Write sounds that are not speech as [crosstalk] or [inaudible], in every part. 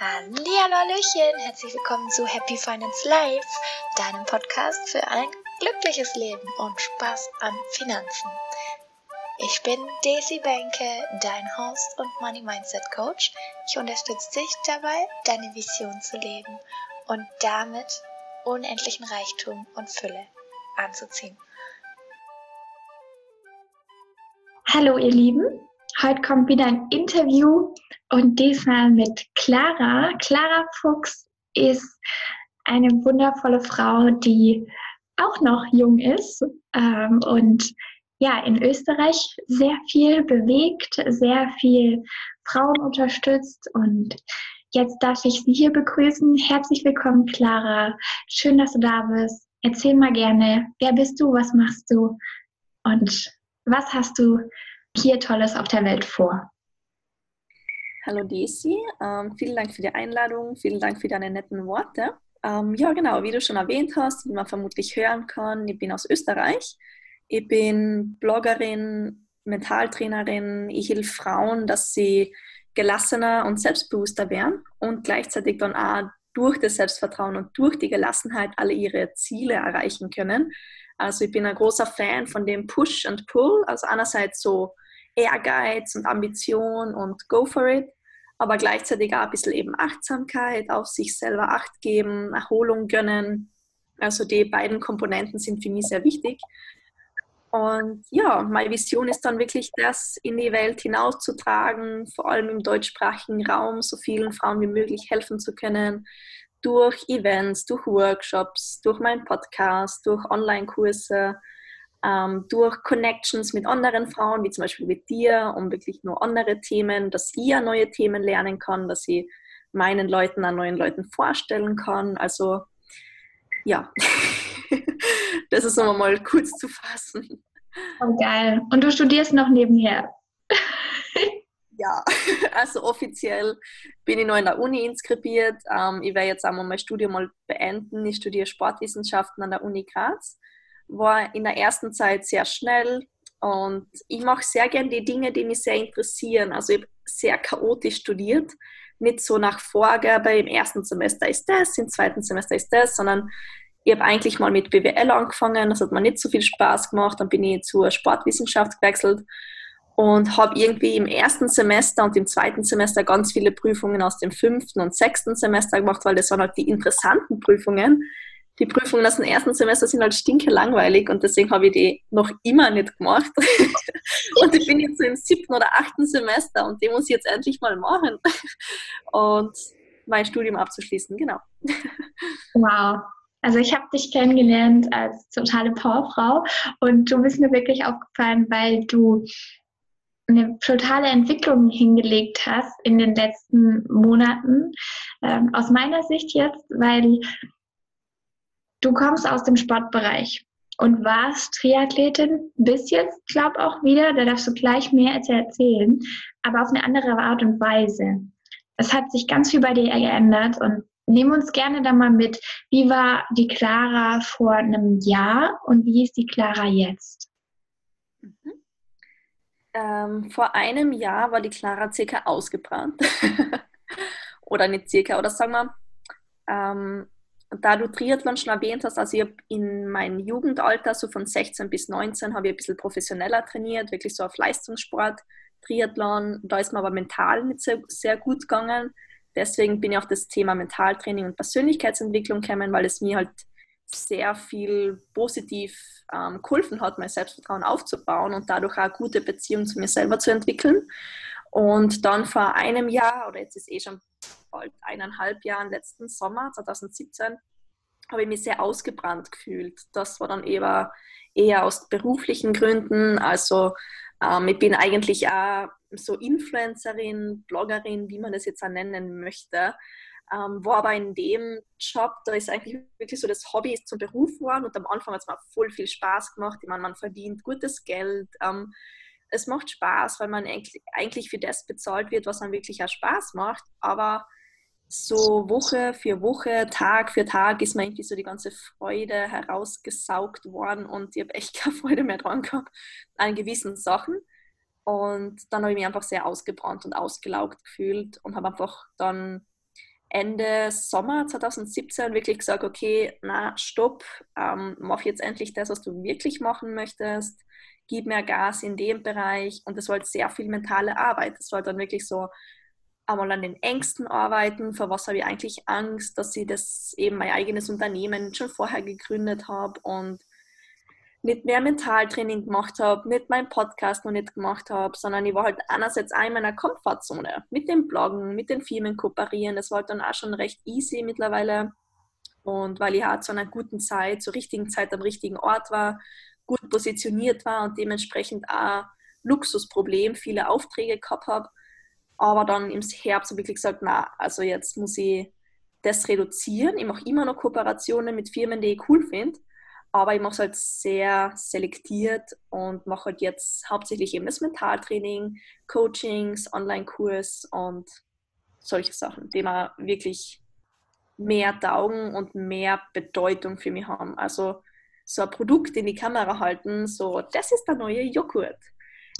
Hallöchen, herzlich willkommen zu Happy Finance Life, deinem Podcast für ein glückliches Leben und Spaß an Finanzen. Ich bin Daisy Benke, dein Host und Money Mindset Coach. Ich unterstütze dich dabei, deine Vision zu leben und damit unendlichen Reichtum und Fülle anzuziehen. Hallo ihr Lieben, heute kommt wieder ein Interview und diesmal mit Clara. Clara Fuchs ist eine wundervolle Frau, die auch noch jung ist ähm, und ja, in Österreich sehr viel bewegt, sehr viel Frauen unterstützt und jetzt darf ich Sie hier begrüßen. Herzlich willkommen, Clara. Schön, dass du da bist. Erzähl mal gerne, wer bist du, was machst du und was hast du hier Tolles auf der Welt vor? Hallo Daisy, ähm, vielen Dank für die Einladung, vielen Dank für deine netten Worte. Ähm, ja, genau, wie du schon erwähnt hast, wie man vermutlich hören kann, ich bin aus Österreich. Ich bin Bloggerin, Mentaltrainerin. Ich helfe Frauen, dass sie gelassener und selbstbewusster werden und gleichzeitig dann auch durch das Selbstvertrauen und durch die Gelassenheit alle ihre Ziele erreichen können. Also ich bin ein großer Fan von dem Push and Pull. Also einerseits so Ehrgeiz und Ambition und Go for it aber gleichzeitig auch ein bisschen eben Achtsamkeit, auf sich selber Acht geben, Erholung gönnen. Also die beiden Komponenten sind für mich sehr wichtig. Und ja, meine Vision ist dann wirklich, das in die Welt hinauszutragen, vor allem im deutschsprachigen Raum, so vielen Frauen wie möglich helfen zu können, durch Events, durch Workshops, durch meinen Podcast, durch Online-Kurse, ähm, durch Connections mit anderen Frauen, wie zum Beispiel mit dir, um wirklich nur andere Themen, dass ich neue Themen lernen kann, dass ich meinen Leuten an neuen Leuten vorstellen kann. Also ja, [laughs] das ist nochmal mal kurz zu fassen. Oh, geil. Und du studierst noch nebenher? [laughs] ja, also offiziell bin ich noch in der Uni inskribiert. Ähm, ich werde jetzt einmal mein Studium mal beenden. Ich studiere Sportwissenschaften an der Uni Graz war in der ersten Zeit sehr schnell und ich mache sehr gern die Dinge, die mich sehr interessieren. Also ich habe sehr chaotisch studiert, nicht so nach Vorgabe, im ersten Semester ist das, im zweiten Semester ist das, sondern ich habe eigentlich mal mit BWL angefangen, das hat mir nicht so viel Spaß gemacht, dann bin ich zur Sportwissenschaft gewechselt und habe irgendwie im ersten Semester und im zweiten Semester ganz viele Prüfungen aus dem fünften und sechsten Semester gemacht, weil das waren halt die interessanten Prüfungen die Prüfungen aus dem ersten Semester sind halt stinke langweilig und deswegen habe ich die noch immer nicht gemacht. [laughs] und ich bin jetzt im siebten oder achten Semester und die muss ich jetzt endlich mal machen. [laughs] Und mein Studium abzuschließen, genau. [laughs] Wow. Also ich habe dich kennengelernt als totale Powerfrau und du bist mir wirklich aufgefallen, weil du eine totale Entwicklung hingelegt hast in den letzten Monaten. Ähm, aus meiner Sicht jetzt, weil Du kommst aus dem Sportbereich und warst Triathletin bis jetzt, glaub auch wieder, da darfst du gleich mehr erzählen, aber auf eine andere Art und Weise. Es hat sich ganz viel bei dir geändert und nehmen uns gerne da mal mit. Wie war die Clara vor einem Jahr und wie ist die Clara jetzt? Mhm. Ähm, vor einem Jahr war die Clara circa ausgebrannt. [laughs] oder nicht circa, oder sagen wir, ähm, da du Triathlon schon erwähnt hast, also ich habe in meinem Jugendalter, so von 16 bis 19, habe ich ein bisschen professioneller trainiert, wirklich so auf Leistungssport, Triathlon. Da ist mir aber mental nicht sehr, sehr gut gegangen. Deswegen bin ich auf das Thema Mentaltraining und Persönlichkeitsentwicklung gekommen, weil es mir halt sehr viel positiv ähm, geholfen hat, mein Selbstvertrauen aufzubauen und dadurch auch eine gute Beziehung zu mir selber zu entwickeln. Und dann vor einem Jahr, oder jetzt ist eh schon bald eineinhalb Jahren, letzten Sommer 2017, habe ich mich sehr ausgebrannt gefühlt. Das war dann eher, eher aus beruflichen Gründen. Also ähm, ich bin eigentlich auch so Influencerin, Bloggerin, wie man das jetzt auch nennen möchte. Ähm, war aber in dem Job, da ist eigentlich wirklich so das Hobby ist zum Beruf geworden und am Anfang hat es mir voll viel Spaß gemacht. Ich meine, man verdient gutes Geld. Ähm, es macht Spaß, weil man eigentlich für das bezahlt wird, was man wirklich auch Spaß macht. Aber so Woche für Woche, Tag für Tag ist mir irgendwie so die ganze Freude herausgesaugt worden und ich habe echt [laughs] keine Freude mehr dran gehabt an gewissen Sachen. Und dann habe ich mich einfach sehr ausgebrannt und ausgelaugt gefühlt und habe einfach dann Ende Sommer 2017 wirklich gesagt, okay, na, stopp, ähm, mach jetzt endlich das, was du wirklich machen möchtest, gib mehr Gas in dem Bereich. Und das war halt sehr viel mentale Arbeit. Das war dann wirklich so, einmal an den Ängsten arbeiten, vor was habe ich eigentlich Angst, dass ich das eben mein eigenes Unternehmen schon vorher gegründet habe? Und nicht mehr Mentaltraining gemacht habe, nicht meinen Podcast noch nicht gemacht habe, sondern ich war halt einerseits auch in meiner Komfortzone mit dem Bloggen, mit den Firmen kooperieren. Das war halt dann auch schon recht easy mittlerweile. Und weil ich halt zu einer guten Zeit, zur richtigen Zeit am richtigen Ort war, gut positioniert war und dementsprechend auch Luxusproblem, viele Aufträge gehabt habe. Aber dann im Herbst habe ich gesagt, na, also jetzt muss ich das reduzieren. Ich mache immer noch Kooperationen mit Firmen, die ich cool finde aber ich mache es halt sehr selektiert und mache halt jetzt hauptsächlich eben das Mentaltraining, Coachings, Online-Kurs und solche Sachen, die mir wirklich mehr taugen und mehr Bedeutung für mich haben. Also so ein Produkt in die Kamera halten, so, das ist der neue Joghurt.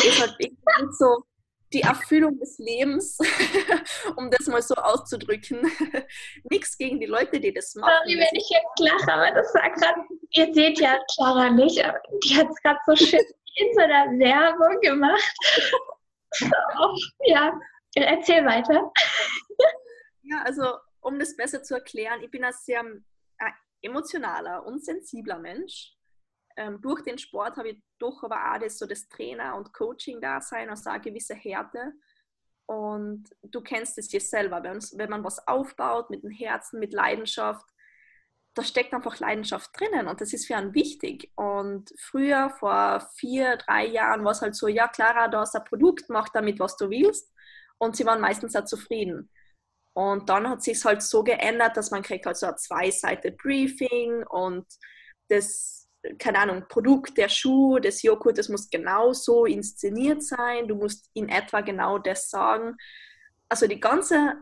Ist halt [laughs] so die Erfüllung des Lebens, [laughs] um das mal so auszudrücken. [laughs] Nichts gegen die Leute, die das machen. Sorry, wenn ich jetzt lache, aber das war gerade, ihr seht ja Clara nicht, aber die hat es gerade so schön in so einer Werbung gemacht. [laughs] So, ja, erzähl weiter. Ja, also um das besser zu erklären, ich bin ein sehr äh, emotionaler und sensibler Mensch ähm, durch den Sport habe ich doch aber auch das, so das Trainer- und Coaching-Dasein, also eine gewisse Härte. Und du kennst es dir selber, wenn, wenn man was aufbaut mit dem Herzen, mit Leidenschaft, da steckt einfach Leidenschaft drinnen und das ist für einen wichtig. Und früher, vor vier, drei Jahren, war es halt so, ja, Clara, da ist ein Produkt, mach damit, was du willst. Und sie waren meistens auch zufrieden. Und dann hat sich halt so geändert, dass man kriegt halt so ein zwei-Seite Briefing und das keine Ahnung, Produkt, der Schuh, des Joghurt, das muss genau so inszeniert sein, du musst in etwa genau das sagen. Also die ganze,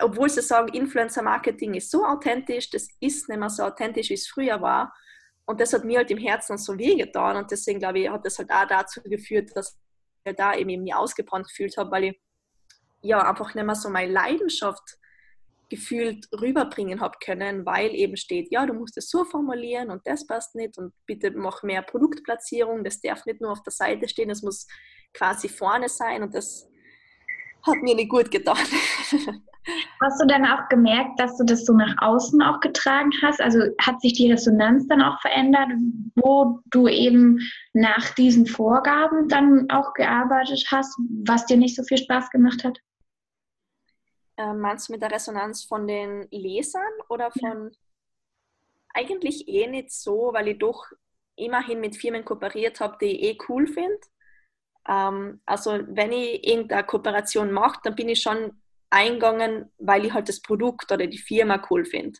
obwohl sie sagen, Influencer-Marketing ist so authentisch, das ist nicht mehr so authentisch, wie es früher war. Und das hat mir halt im Herzen so wehgetan und deswegen glaube ich, hat das halt auch dazu geführt, dass ich da eben mich ausgebrannt gefühlt habe, weil ich ja einfach nicht mehr so meine Leidenschaft gefühlt rüberbringen habe können, weil eben steht, ja, du musst es so formulieren und das passt nicht und bitte mach mehr Produktplatzierung, das darf nicht nur auf der Seite stehen, es muss quasi vorne sein und das hat mir nicht gut getan. [laughs] Hast du dann auch gemerkt, dass du das so nach außen auch getragen hast? Also hat sich die Resonanz dann auch verändert, wo du eben nach diesen Vorgaben dann auch gearbeitet hast, was dir nicht so viel Spaß gemacht hat? Äh, meinst du mit der Resonanz von den Lesern oder von... Ja. Eigentlich eh nicht so, weil ich doch immerhin mit Firmen kooperiert habe, die ich eh cool finde. Ähm, also wenn ich irgendeine Kooperation mache, dann bin ich schon eingegangen, weil ich halt das Produkt oder die Firma cool finde.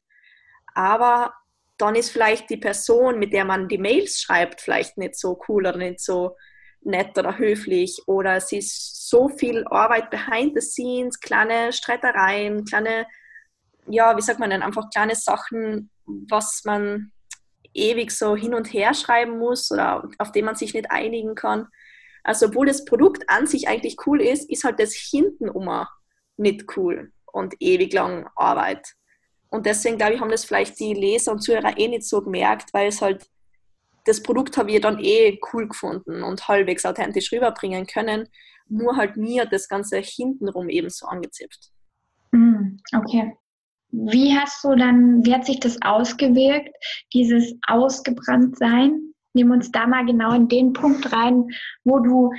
Aber dann ist vielleicht die Person, mit der man die Mails schreibt, vielleicht nicht so cool oder nicht so nett oder höflich oder es ist so viel Arbeit behind the scenes, kleine Streitereien, kleine, ja, wie sagt man denn, einfach kleine Sachen, was man ewig so hin und her schreiben muss oder auf dem man sich nicht einigen kann. Also obwohl das Produkt an sich eigentlich cool ist, ist halt das hintenum nicht cool und ewig lang Arbeit. Und deswegen glaube ich, haben das vielleicht die Leser und Zuhörer eh nicht so gemerkt, weil es halt das Produkt habe ich dann eh cool gefunden und halbwegs authentisch rüberbringen können. Nur halt mir das Ganze hintenrum eben so angezipft. Mm, okay. Wie hast du dann, wie hat sich das ausgewirkt, dieses Ausgebranntsein? Nimm uns da mal genau in den Punkt rein, wo du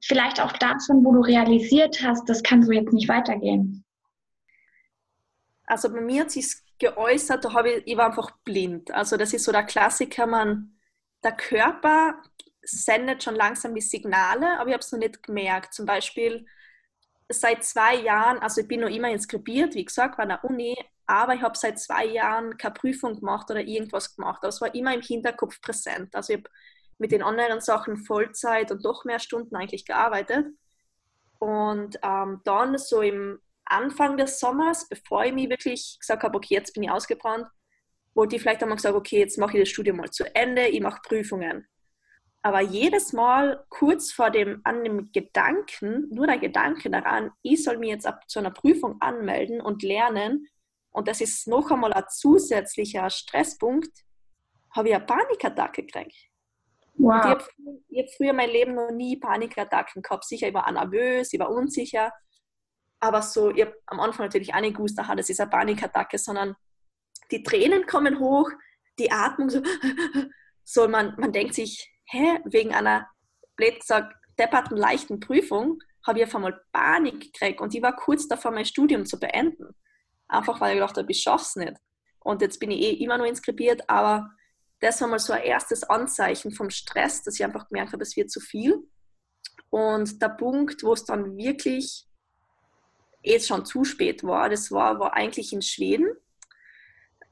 vielleicht auch davon, wo du realisiert hast, das kann so jetzt nicht weitergehen. Also bei mir hat sich geäußert, da habe ich, ich war einfach blind. Also das ist so der Klassiker, man, der Körper sendet schon langsam die Signale, aber ich habe es noch nicht gemerkt. Zum Beispiel seit zwei Jahren, also ich bin noch immer inskribiert, wie gesagt, bei der Uni, aber ich habe seit zwei Jahren keine Prüfung gemacht oder irgendwas gemacht. Das war immer im Hinterkopf präsent. Also ich habe mit den anderen Sachen Vollzeit und doch mehr Stunden eigentlich gearbeitet. Und ähm, dann so im Anfang des Sommers, bevor ich mich wirklich gesagt habe, okay, jetzt bin ich ausgebrannt, wollte ich vielleicht einmal gesagt, okay, jetzt mache ich das Studium mal zu Ende, ich mache Prüfungen. Aber jedes Mal kurz vor dem, an dem Gedanken, nur der Gedanke daran, ich soll mich jetzt ab zu einer Prüfung anmelden und lernen, und das ist noch einmal ein zusätzlicher Stresspunkt, habe ich eine Panikattacke gekriegt. Wow. ich habe hab früher mein Leben noch nie Panikattacken gehabt. Sicher, ich war nervös, ich war unsicher. Aber so, ich habe am Anfang natürlich auch nicht gewusst, aha, das ist eine Panikattacke, sondern die Tränen kommen hoch, die Atmung so, [laughs] so man, man denkt sich, hä, wegen einer, blöd gesagt, depperten leichten Prüfung habe ich auf einmal Panik gekriegt und ich war kurz davor, mein Studium zu beenden. Einfach weil ich gedacht habe, ich schaffe es nicht. Und jetzt bin ich eh immer noch inskribiert, aber das war mal so ein erstes Anzeichen vom Stress, dass ich einfach gemerkt habe, es wird zu viel. Und der Punkt, wo es dann wirklich jetzt schon zu spät war, das war, war eigentlich in Schweden.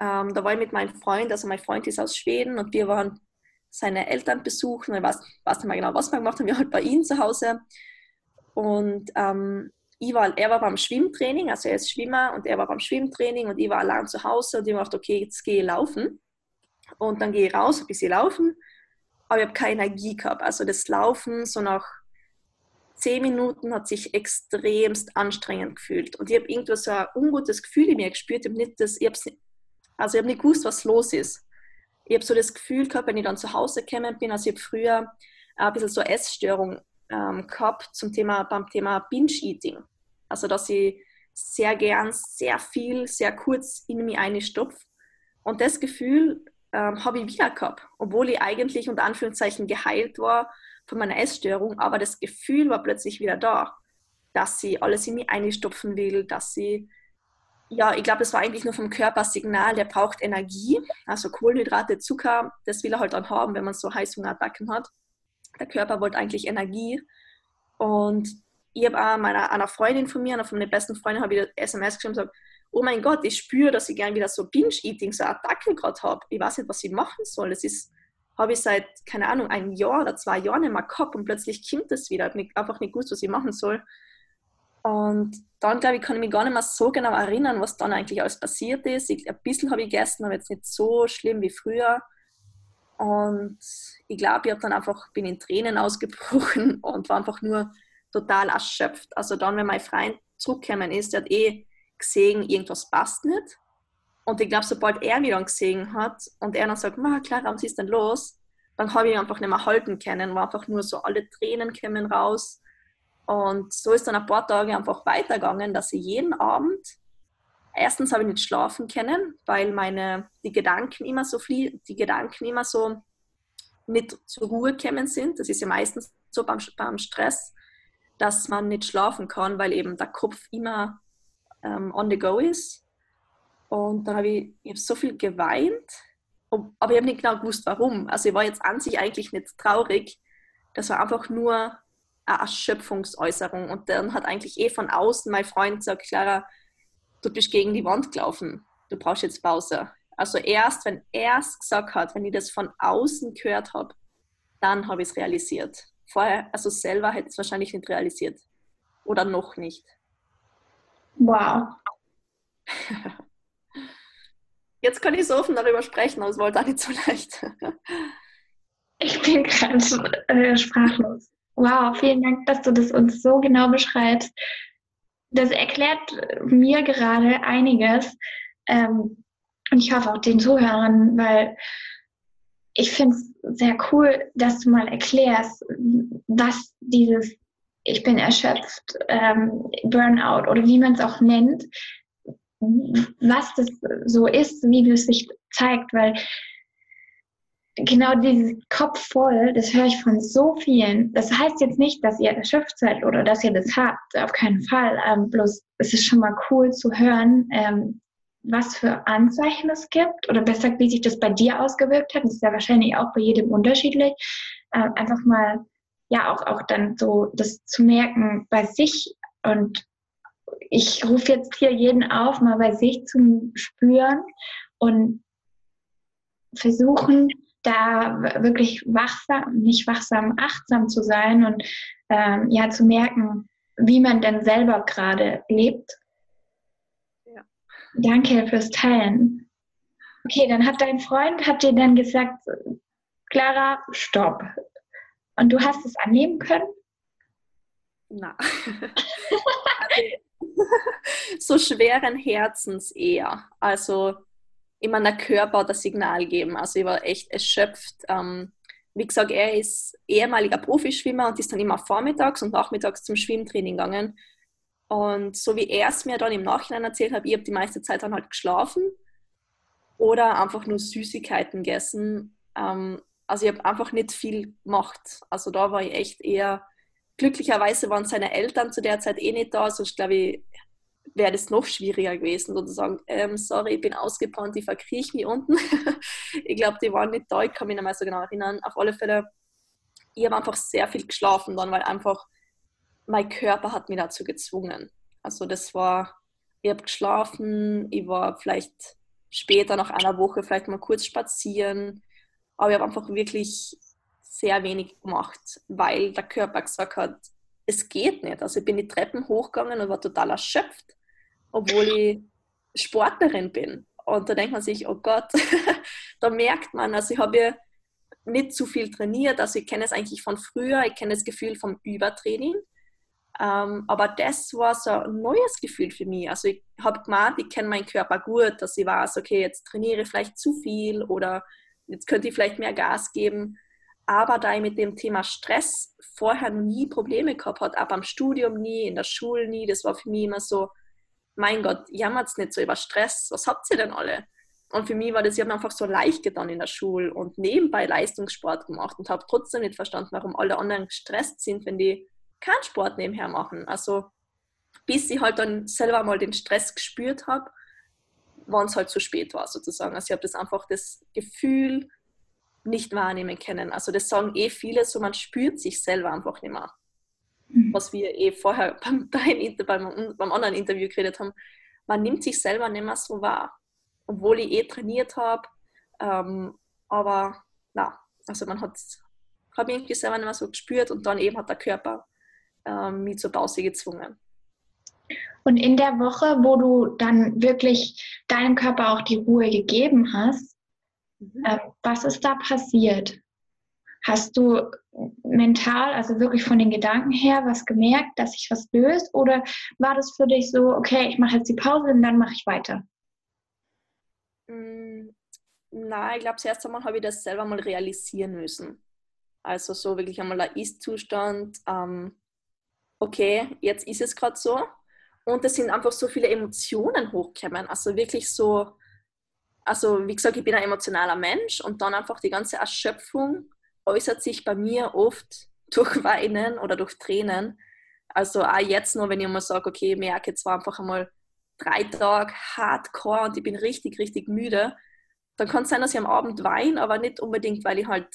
Ähm, da war ich mit meinem Freund, also mein Freund ist aus Schweden und wir waren seine Eltern besuchen. Ich weiß, weiß nicht mehr genau, was wir gemacht haben. Wir halt bei ihm zu Hause. Und ähm, ich war, er war beim Schwimmtraining, also er ist Schwimmer und er war beim Schwimmtraining und ich war allein zu Hause und ich dachte, okay, jetzt gehe ich laufen. Und dann gehe ich raus, ein bisschen laufen, aber ich habe keine Energie gehabt. Also das Laufen so nach zehn Minuten hat sich extremst anstrengend gefühlt. Und ich habe irgendwo so ein ungutes Gefühl in mir gespürt. Ich habe nicht, das, ich also ich habe nicht gewusst, was los ist ich habe so das Gefühl gehabt, wenn ich dann zu Hause gekommen bin, also ich habe früher ein bisschen so Essstörung ähm, gehabt zum Thema, beim Thema Binge-Eating. Also, dass ich sehr gern, sehr viel, sehr kurz in mich einstopfe. Und das Gefühl ähm, habe ich wieder gehabt, obwohl ich eigentlich unter Anführungszeichen geheilt war von meiner Essstörung, aber das Gefühl war plötzlich wieder da, dass sie alles in mich einstopfen will, dass sie ja, ich glaube, es war eigentlich nur vom Körper Signal, der braucht Energie, also Kohlenhydrate, Zucker, das will er halt dann haben, wenn man so Heißhungerattacken hat. Der Körper wollte eigentlich Energie. Und ich habe meiner, einer Freundin von mir, einer von meinen besten Freunden, habe ich SMS geschrieben und oh mein Gott, ich spüre, dass ich gern wieder so Binge-Eating, so Attacken gerade habe. Ich weiß nicht, was ich machen soll. Das ist, habe ich seit, keine Ahnung, ein Jahr oder zwei Jahren nicht mehr gehabt und plötzlich kommt es wieder. Ich habe einfach nicht gewusst, was ich machen soll. Und dann, glaube ich, kann ich mich gar nicht mehr so genau erinnern, was dann eigentlich alles passiert ist. Ich, ein bisschen habe ich gegessen, aber jetzt nicht so schlimm wie früher. Und ich glaube, ich habe dann einfach, bin in Tränen [laughs] ausgebrochen und war einfach nur total erschöpft. Also dann, wenn mein Freund zurückgekommen ist, der hat eh gesehen, irgendwas passt nicht. Und ich glaube, sobald er mich dann gesehen hat und er dann sagt, Ma, Clara, was ist denn los? Dann habe ich einfach nicht mehr halten können, war einfach nur so, alle Tränen kämen raus. Und so ist dann ein paar Tage einfach weitergegangen, dass ich jeden Abend, erstens habe ich nicht schlafen können, weil meine, die Gedanken immer so viel, die Gedanken immer so nicht zur Ruhe gekommen sind. Das ist ja meistens so beim, beim Stress, dass man nicht schlafen kann, weil eben der Kopf immer ähm, on the go ist. Und dann habe ich, ich hab so viel geweint, aber ich habe nicht genau gewusst, warum. Also ich war jetzt an sich eigentlich nicht traurig. Das war einfach nur eine Erschöpfungsäußerung. Und dann hat eigentlich eh von außen mein Freund gesagt, Clara, du bist gegen die Wand gelaufen, du brauchst jetzt Pause. Also erst, wenn er es gesagt hat, wenn ich das von außen gehört habe, dann habe ich es realisiert. Vorher, also selber hätte ich es wahrscheinlich nicht realisiert. Oder noch nicht. Wow. [laughs] Jetzt kann ich so offen darüber sprechen, aber es wollte auch nicht so leicht. [laughs] ich bin ganz äh, sprachlos. Wow, vielen Dank, dass du das uns so genau beschreibst. Das erklärt mir gerade einiges. Ähm, und ich hoffe auch den Zuhörern, weil ich finde es sehr cool, dass du mal erklärst, was dieses Ich bin erschöpft, ähm, Burnout oder wie man es auch nennt, was das so ist, wie es sich zeigt, weil genau dieses Kopf voll, das höre ich von so vielen. Das heißt jetzt nicht, dass ihr erschöpft seid oder dass ihr das habt, auf keinen Fall. Ähm, bloß es ist schon mal cool zu hören, ähm, was für Anzeichen es gibt oder besser, wie sich das bei dir ausgewirkt hat. Das ist ja wahrscheinlich auch bei jedem unterschiedlich. Äh, einfach mal, ja, auch, auch dann so das zu merken bei sich und ich rufe jetzt hier jeden auf, mal bei sich zu spüren und versuchen, da wirklich wachsam, nicht wachsam, achtsam zu sein und ähm, ja zu merken, wie man denn selber gerade lebt. Ja. Danke fürs Teilen. Okay, dann hat dein Freund, hat dir dann gesagt, Clara, stopp. Und du hast es annehmen können? Na. [laughs] [laughs] also, [laughs] so schweren Herzens eher. Also meine, der Körper das Signal gegeben. Also ich war echt erschöpft. Ähm, wie gesagt, er ist ehemaliger Profischwimmer und ist dann immer vormittags und nachmittags zum Schwimmtraining gegangen. Und so wie er es mir dann im Nachhinein erzählt hat, ich habe die meiste Zeit dann halt geschlafen oder einfach nur Süßigkeiten gegessen. Ähm, also ich habe einfach nicht viel gemacht. Also da war ich echt eher, glücklicherweise waren seine Eltern zu der Zeit eh nicht da, sonst glaube ich, wäre das noch schwieriger gewesen, sozusagen, ähm, sorry, ich bin ausgebrannt, ich verkrieche mich unten. [laughs] ich glaube, die waren nicht da, ich kann mich nicht mehr so genau erinnern. Auf alle Fälle, ich habe einfach sehr viel geschlafen dann, weil einfach mein Körper hat mich dazu gezwungen. Also das war, ich habe geschlafen, ich war vielleicht später nach einer Woche vielleicht mal kurz spazieren, aber ich habe einfach wirklich sehr wenig gemacht, weil der Körper gesagt hat, es geht nicht. Also ich bin die Treppen hochgegangen und war total erschöpft, obwohl ich Sportlerin bin. Und da denkt man sich, oh Gott, [laughs] da merkt man, also ich habe ja nicht zu viel trainiert, also ich kenne es eigentlich von früher, ich kenne das Gefühl vom Übertraining. Ähm, aber das war so ein neues Gefühl für mich. Also ich habe gemeint, ich kenne meinen Körper gut, dass ich weiß, okay, jetzt trainiere ich vielleicht zu viel oder jetzt könnte ich vielleicht mehr Gas geben. Aber da ich mit dem Thema Stress vorher nie Probleme gehabt habe, auch am Studium nie, in der Schule nie, das war für mich immer so, mein Gott, jammert es nicht so über Stress, was habt ihr denn alle? Und für mich war das, ich habe einfach so leicht getan in der Schule und nebenbei Leistungssport gemacht und habe trotzdem nicht verstanden, warum alle anderen gestresst sind, wenn die keinen Sport nebenher machen. Also bis ich halt dann selber mal den Stress gespürt habe, wann es halt zu spät war sozusagen. Also ich habe das einfach das Gefühl nicht wahrnehmen können. Also das sagen eh viele, so man spürt sich selber einfach nicht mehr. Mhm. Was wir eh vorher [laughs] beim, beim, beim anderen Interview geredet haben. Man nimmt sich selber nicht mehr so wahr. Obwohl ich eh trainiert habe. Ähm, aber na, also man hat, hat mich irgendwie selber nicht mehr so gespürt und dann eben hat der Körper ähm, mich zur Pause gezwungen. Und in der Woche, wo du dann wirklich deinem Körper auch die Ruhe gegeben hast, mhm. äh, was ist da passiert? Hast du mental, also wirklich von den Gedanken her, was gemerkt, dass sich was löst? Oder war das für dich so, okay, ich mache jetzt die Pause und dann mache ich weiter? Mm, nein, ich glaube, zuerst einmal habe ich das selber mal realisieren müssen. Also so wirklich einmal der Ist-Zustand. Ähm, okay, jetzt ist es gerade so. Und es sind einfach so viele Emotionen hochgekommen. Also wirklich so, also wie gesagt, ich bin ein emotionaler Mensch und dann einfach die ganze Erschöpfung äußert sich bei mir oft [laughs] durch Weinen oder durch Tränen. Also auch jetzt nur, wenn ich mal sage, okay, ich merke jetzt war einfach einmal drei Tage hardcore und ich bin richtig, richtig müde, dann kann es sein, dass ich am Abend weine, aber nicht unbedingt, weil ich halt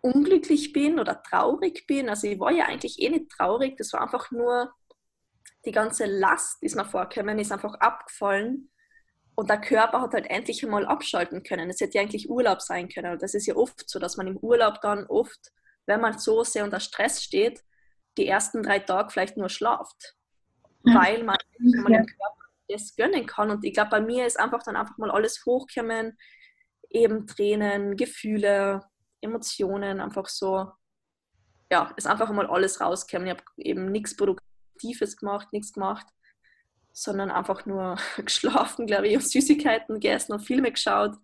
unglücklich bin oder traurig bin. Also ich war ja eigentlich eh nicht traurig, das war einfach nur die ganze Last, die ist mir vorgekommen, ist einfach abgefallen. Und der Körper hat halt endlich einmal abschalten können. Es hätte ja eigentlich Urlaub sein können. Und das ist ja oft so, dass man im Urlaub dann oft, wenn man so sehr unter Stress steht, die ersten drei Tage vielleicht nur schlaft. Ja. Weil man ja. dem Körper das gönnen kann. Und ich glaube, bei mir ist einfach dann einfach mal alles hochgekommen. Eben Tränen, Gefühle, Emotionen, einfach so, ja, ist einfach mal alles rausgekommen. Ich habe eben nichts Produktives gemacht, nichts gemacht, sondern einfach nur [laughs] geschlafen, glaube ich, und Süßigkeiten gegessen und Filme geschaut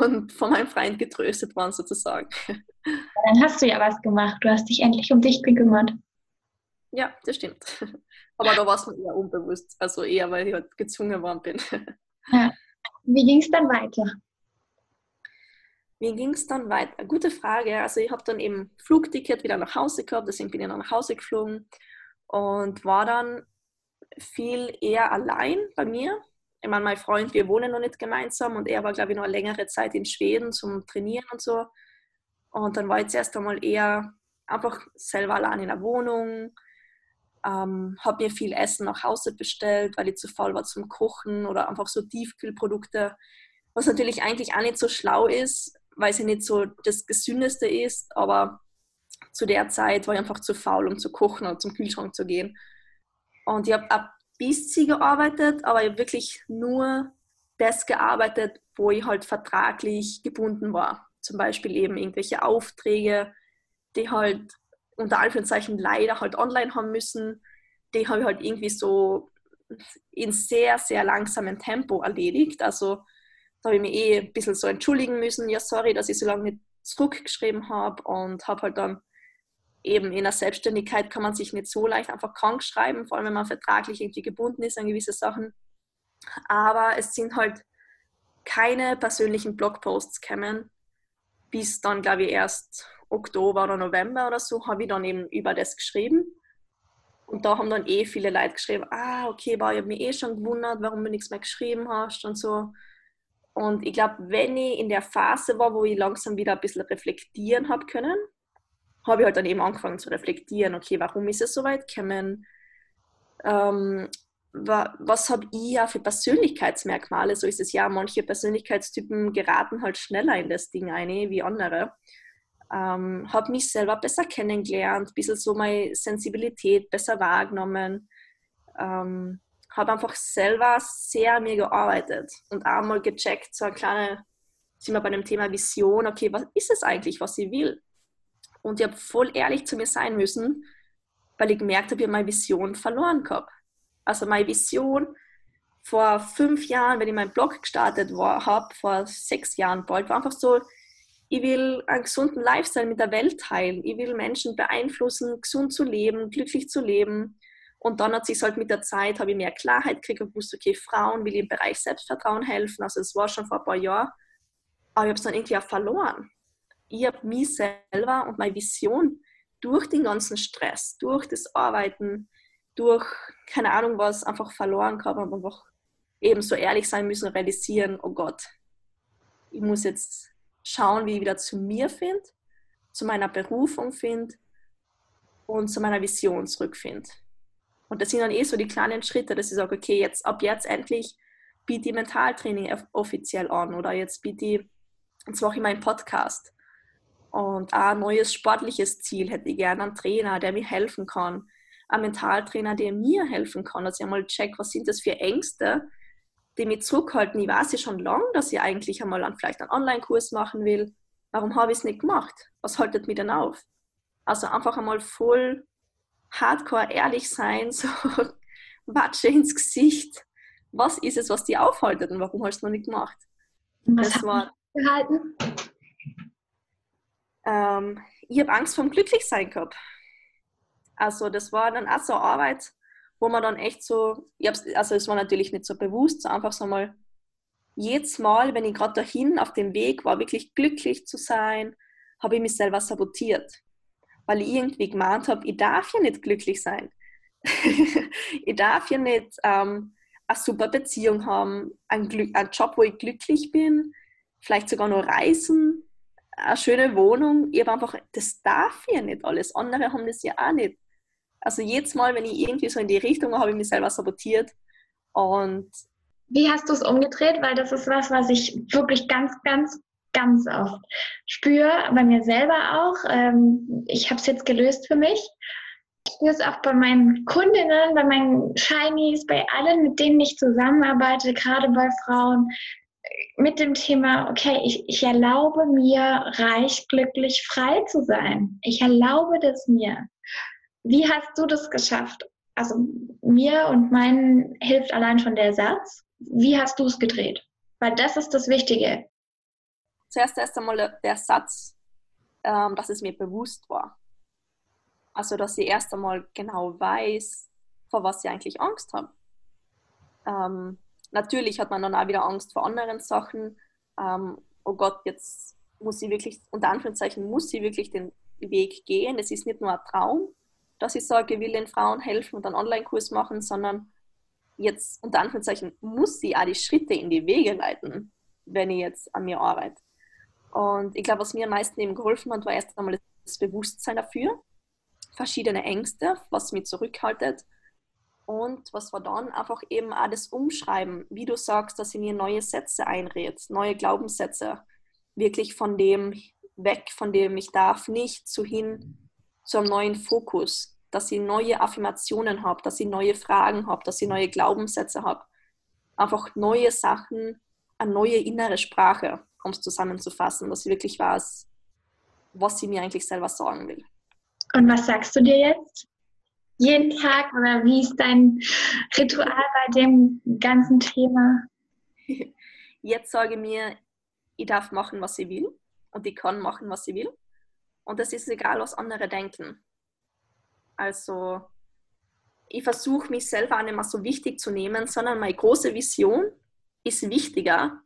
und von meinem Freund getröstet worden sozusagen. [laughs] Dann hast du ja was gemacht. Du hast dich endlich um dich gekümmert. Ja, das stimmt. [laughs] Aber da war es mir eher unbewusst. Also eher, weil ich halt gezwungen worden bin. Ja. Wie ging es dann weiter? Wie ging es dann weiter? Gute Frage. Also ich habe dann eben Flugticket wieder nach Hause gehabt, deswegen bin ich dann nach Hause geflogen und war dann viel eher allein bei mir. Ich meine, mein Freund, wir wohnen noch nicht gemeinsam und er war, glaube ich, noch eine längere Zeit in Schweden zum Trainieren und so. Und dann war ich zuerst einmal eher einfach selber allein in der Wohnung, ähm, habe mir viel Essen nach Hause bestellt, weil ich zu faul war zum Kochen oder einfach so Tiefkühlprodukte, was natürlich eigentlich auch nicht so schlau ist, weil sie nicht so das Gesündeste ist, aber zu der Zeit war ich einfach zu faul, um zu kochen oder zum Kühlschrank zu gehen. Und ich habe ein bisschen gearbeitet, aber ich habe wirklich nur das gearbeitet, wo ich halt vertraglich gebunden war. Zum Beispiel eben irgendwelche Aufträge, die halt unter Anführungszeichen leider halt online haben müssen, die habe ich halt irgendwie so in sehr, sehr langsamem Tempo erledigt. Also da habe ich mich eh ein bisschen so entschuldigen müssen, ja sorry, dass ich so lange nicht zurückgeschrieben habe und habe halt dann eben in der Selbstständigkeit kann man sich nicht so leicht einfach krank schreiben, vor allem wenn man vertraglich irgendwie gebunden ist an gewisse Sachen. Aber es sind halt keine persönlichen Blogposts gekommen, bis dann, glaube ich, erst Oktober oder November oder so, habe ich dann eben über das geschrieben. Und da haben dann eh viele Leute geschrieben, ah, okay, wow, ich habe mich eh schon gewundert, warum du nichts mehr geschrieben hast und so. Und ich glaube, wenn ich in der Phase war, wo ich langsam wieder ein bisschen reflektieren habe können, habe ich halt dann eben angefangen zu reflektieren, okay, warum ist es so weit gekommen? Ähm, was habe ich ja für Persönlichkeitsmerkmale? So ist es ja, manche Persönlichkeitstypen geraten halt schneller in das Ding ein wie andere. Ähm, habe mich selber besser kennengelernt, ein bisschen so meine Sensibilität besser wahrgenommen. Ähm, habe einfach selber sehr an mir gearbeitet und auch mal gecheckt, so eine kleine, sind wir bei dem Thema Vision, okay, was ist es eigentlich, was ich will? Und ich habe voll ehrlich zu mir sein müssen, weil ich gemerkt habe, ich habe meine Vision verloren gehabt. Also meine Vision vor fünf Jahren, wenn ich meinen Blog gestartet habe, vor sechs Jahren bald, war einfach so, ich will einen gesunden Lifestyle mit der Welt teilen. Ich will Menschen beeinflussen, gesund zu leben, glücklich zu leben. Und dann hat sich halt mit der Zeit, habe ich mehr Klarheit gekriegt und wusste, okay, Frauen will im Bereich Selbstvertrauen helfen. Also es war schon vor ein paar Jahren. Aber ich habe es dann irgendwie auch verloren ich habe mich selber und meine Vision durch den ganzen Stress, durch das Arbeiten, durch keine Ahnung was, einfach verloren gehabt und einfach eben so ehrlich sein müssen, realisieren, oh Gott, ich muss jetzt schauen, wie ich wieder zu mir finde, zu meiner Berufung finde und zu meiner Vision zurückfinde. Und das sind dann eh so die kleinen Schritte, dass ich sage, okay, jetzt ab jetzt endlich biete ich Mentaltraining offiziell an oder jetzt biete ich, jetzt mache ich meinen Podcast und auch ein neues sportliches Ziel hätte ich gerne, einen Trainer, der mir helfen kann, einen Mentaltrainer, der mir helfen kann, dass ich einmal check, was sind das für Ängste, die mich zurückhalten. Ich weiß ja schon lange, dass ich eigentlich einmal einen, vielleicht einen Online-Kurs machen will. Warum habe ich es nicht gemacht? Was haltet mich denn auf? Also einfach einmal voll hardcore ehrlich sein, [laughs] so Watsche ins Gesicht. Was ist es, was dich aufhaltet und warum hast du es noch nicht gemacht? Was das war gehalten? Ähm, ich habe Angst vom Glücklichsein gehabt. Also das war dann auch so Arbeit, wo man dann echt so, also es war natürlich nicht so bewusst, so einfach so mal jedes Mal, wenn ich gerade dahin auf dem Weg war, wirklich glücklich zu sein, habe ich mich selber sabotiert. Weil ich irgendwie gemeint habe, ich darf ja nicht glücklich sein. [laughs] ich darf ja nicht ähm, eine super Beziehung haben, einen, einen Job, wo ich glücklich bin, vielleicht sogar nur reisen, eine schöne Wohnung. Ich habe einfach, das darf ja nicht alles. Andere haben das ja auch nicht. Also jedes Mal, wenn ich irgendwie so in die Richtung war, habe ich mich selber sabotiert. Und wie hast du es umgedreht? Weil das ist was, was ich wirklich ganz, ganz, ganz oft spüre, bei mir selber auch. Ähm, ich habe es jetzt gelöst für mich. Ich spüre es auch bei meinen Kundinnen, bei meinen Shinies, bei allen, mit denen ich zusammenarbeite, gerade bei Frauen mit dem Thema, okay, ich, ich erlaube mir, reich, glücklich, frei zu sein. Ich erlaube das mir. Wie hast du das geschafft? Also mir und meinen hilft allein schon der Satz. Wie hast du es gedreht? Weil das ist das Wichtige. Zuerst erst einmal der Satz, ähm, dass es mir bewusst war. Also, dass ich erst einmal genau weiß, vor was ich eigentlich Angst habe. Natürlich hat man dann auch wieder Angst vor anderen Sachen. Ähm, oh Gott, jetzt muss sie wirklich, unter Anführungszeichen, muss sie wirklich den Weg gehen. Es ist nicht nur ein Traum, dass ich sage, ich will den Frauen helfen und einen Online-Kurs machen, sondern jetzt, unter Anführungszeichen, muss sie auch die Schritte in die Wege leiten, wenn ich jetzt an mir arbeite. Und ich glaube, was mir am meisten eben geholfen hat, war erst einmal das Bewusstsein dafür, verschiedene Ängste, was mich zurückhaltet und was war dann? Einfach eben auch das Umschreiben, wie du sagst, dass sie mir neue Sätze einredet, neue Glaubenssätze. Wirklich von dem weg, von dem ich darf, nicht zu hin zu einem neuen Fokus. Dass ich neue Affirmationen habe, dass ich neue Fragen habe, dass ich neue Glaubenssätze habe. Einfach neue Sachen, eine neue innere Sprache, um es zusammenzufassen, dass ich wirklich weiß, was sie mir eigentlich selber sagen will. Und was sagst du dir jetzt? Jeden Tag oder wie ist dein Ritual bei dem ganzen Thema? Jetzt sage ich mir, ich darf machen, was ich will und ich kann machen, was ich will. Und es ist egal, was andere denken. Also ich versuche mich selber auch nicht mehr so wichtig zu nehmen, sondern meine große Vision ist wichtiger,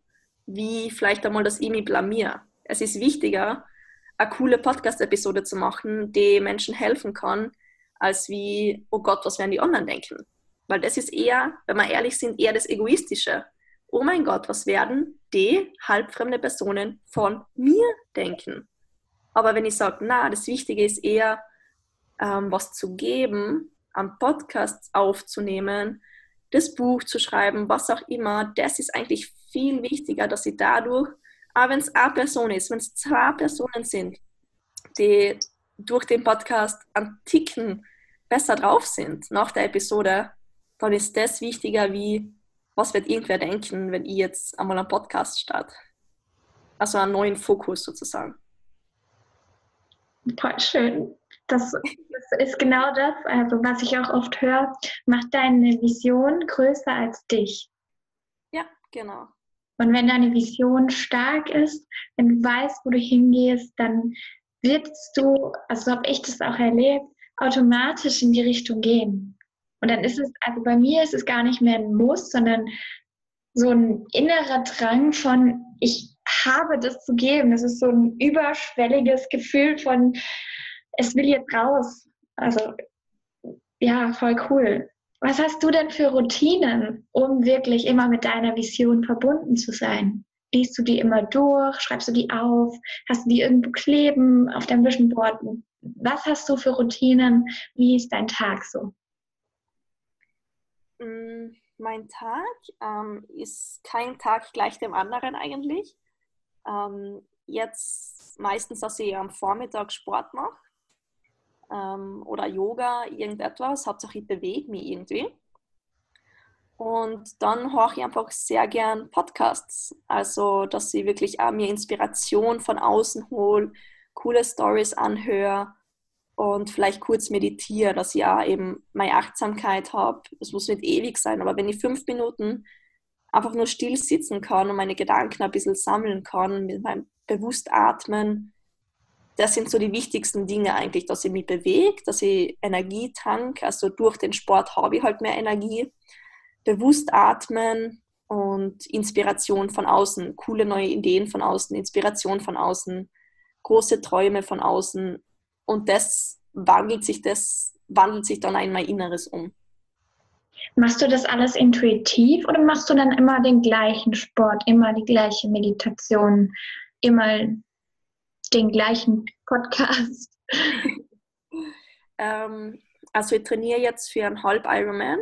wie vielleicht einmal das ich mich blamier. Es ist wichtiger, eine coole Podcast-Episode zu machen, die Menschen helfen kann, als wie, oh Gott, was werden die anderen denken? Weil das ist eher, wenn wir ehrlich sind, eher das Egoistische. Oh mein Gott, was werden die halbfremde Personen von mir denken? Aber wenn ich sage, na, das Wichtige ist eher, ähm, was zu geben, am Podcast aufzunehmen, das Buch zu schreiben, was auch immer, das ist eigentlich viel wichtiger, dass ich dadurch, auch wenn es eine Person ist, wenn es zwei Personen sind, die durch den Podcast einen Ticken besser drauf sind nach der Episode, dann ist das wichtiger wie, was wird irgendwer denken, wenn ich jetzt einmal einen Podcast starte. Also einen neuen Fokus sozusagen. Voll schön. Das, das, ist genau das, also was ich auch oft höre. Mach deine Vision größer als dich. Ja, genau. Und wenn deine Vision stark ist, wenn du weißt, wo du hingehst, dann wirst du, also habe ich das auch erlebt, automatisch in die Richtung gehen. Und dann ist es, also bei mir ist es gar nicht mehr ein Muss, sondern so ein innerer Drang von, ich habe das zu geben. Das ist so ein überschwelliges Gefühl von, es will jetzt raus. Also ja, voll cool. Was hast du denn für Routinen, um wirklich immer mit deiner Vision verbunden zu sein? Liest du die immer durch? Schreibst du die auf? Hast du die irgendwo kleben auf deinem Vision Board? Was hast du für Routinen? Wie ist dein Tag so? Mm, mein Tag ähm, ist kein Tag gleich dem anderen eigentlich. Ähm, jetzt meistens, dass ich am Vormittag Sport mache ähm, oder Yoga, irgendetwas. Hauptsache ich bewege mich irgendwie. Und dann höre ich einfach sehr gern Podcasts. Also, dass ich wirklich auch mir Inspiration von außen hole, coole Stories anhöre und vielleicht kurz meditiere, dass ich auch eben meine Achtsamkeit habe. Es muss nicht ewig sein, aber wenn ich fünf Minuten einfach nur still sitzen kann und meine Gedanken ein bisschen sammeln kann, mit meinem bewusst atmen, das sind so die wichtigsten Dinge eigentlich, dass ich mich bewege, dass ich Energie tank, also durch den Sport habe ich halt mehr Energie, bewusst atmen und Inspiration von außen, coole neue Ideen von außen, Inspiration von außen, große Träume von außen und das wandelt sich das wandelt sich dann in mein Inneres um. Machst du das alles intuitiv oder machst du dann immer den gleichen Sport, immer die gleiche Meditation, immer den gleichen Podcast? [laughs] ähm, also ich trainiere jetzt für einen Halb Ironman.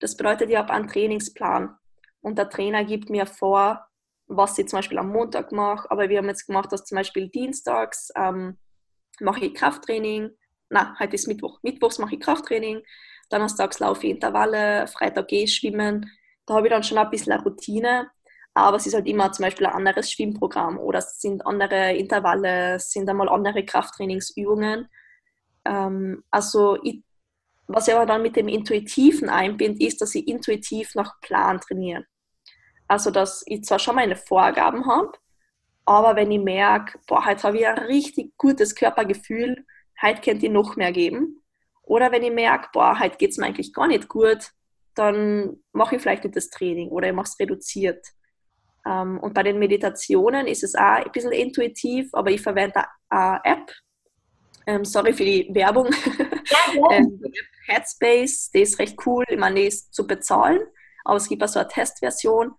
Das bedeutet, ich habe einen Trainingsplan und der Trainer gibt mir vor, was ich zum Beispiel am Montag mache. Aber wir haben jetzt gemacht, dass zum Beispiel dienstags ähm, mache ich Krafttraining. Na, heute ist Mittwoch. Mittwochs mache ich Krafttraining. Donnerstags laufe ich Intervalle. Freitag gehe ich schwimmen. Da habe ich dann schon ein bisschen eine Routine aber es ist halt immer zum Beispiel ein anderes Schwimmprogramm oder es sind andere Intervalle, es sind einmal andere Krafttrainingsübungen. Ähm, also ich, was ich aber dann mit dem Intuitiven einbinde, ist, dass ich intuitiv nach Plan trainiere. Also dass ich zwar schon meine Vorgaben habe, aber wenn ich merke, boah, heute habe ich ein richtig gutes Körpergefühl, heute könnte ich noch mehr geben. Oder wenn ich merke, boah, heute geht es mir eigentlich gar nicht gut, dann mache ich vielleicht nicht das Training oder ich mache es reduziert. Ähm, und bei den Meditationen ist es auch ein bisschen intuitiv, aber ich verwende eine App. Ähm, sorry für die Werbung. Ja, [laughs] ja. ähm, Headspace, die ist recht cool. Ich meine, die ist zu bezahlen, aber es gibt auch so eine Testversion.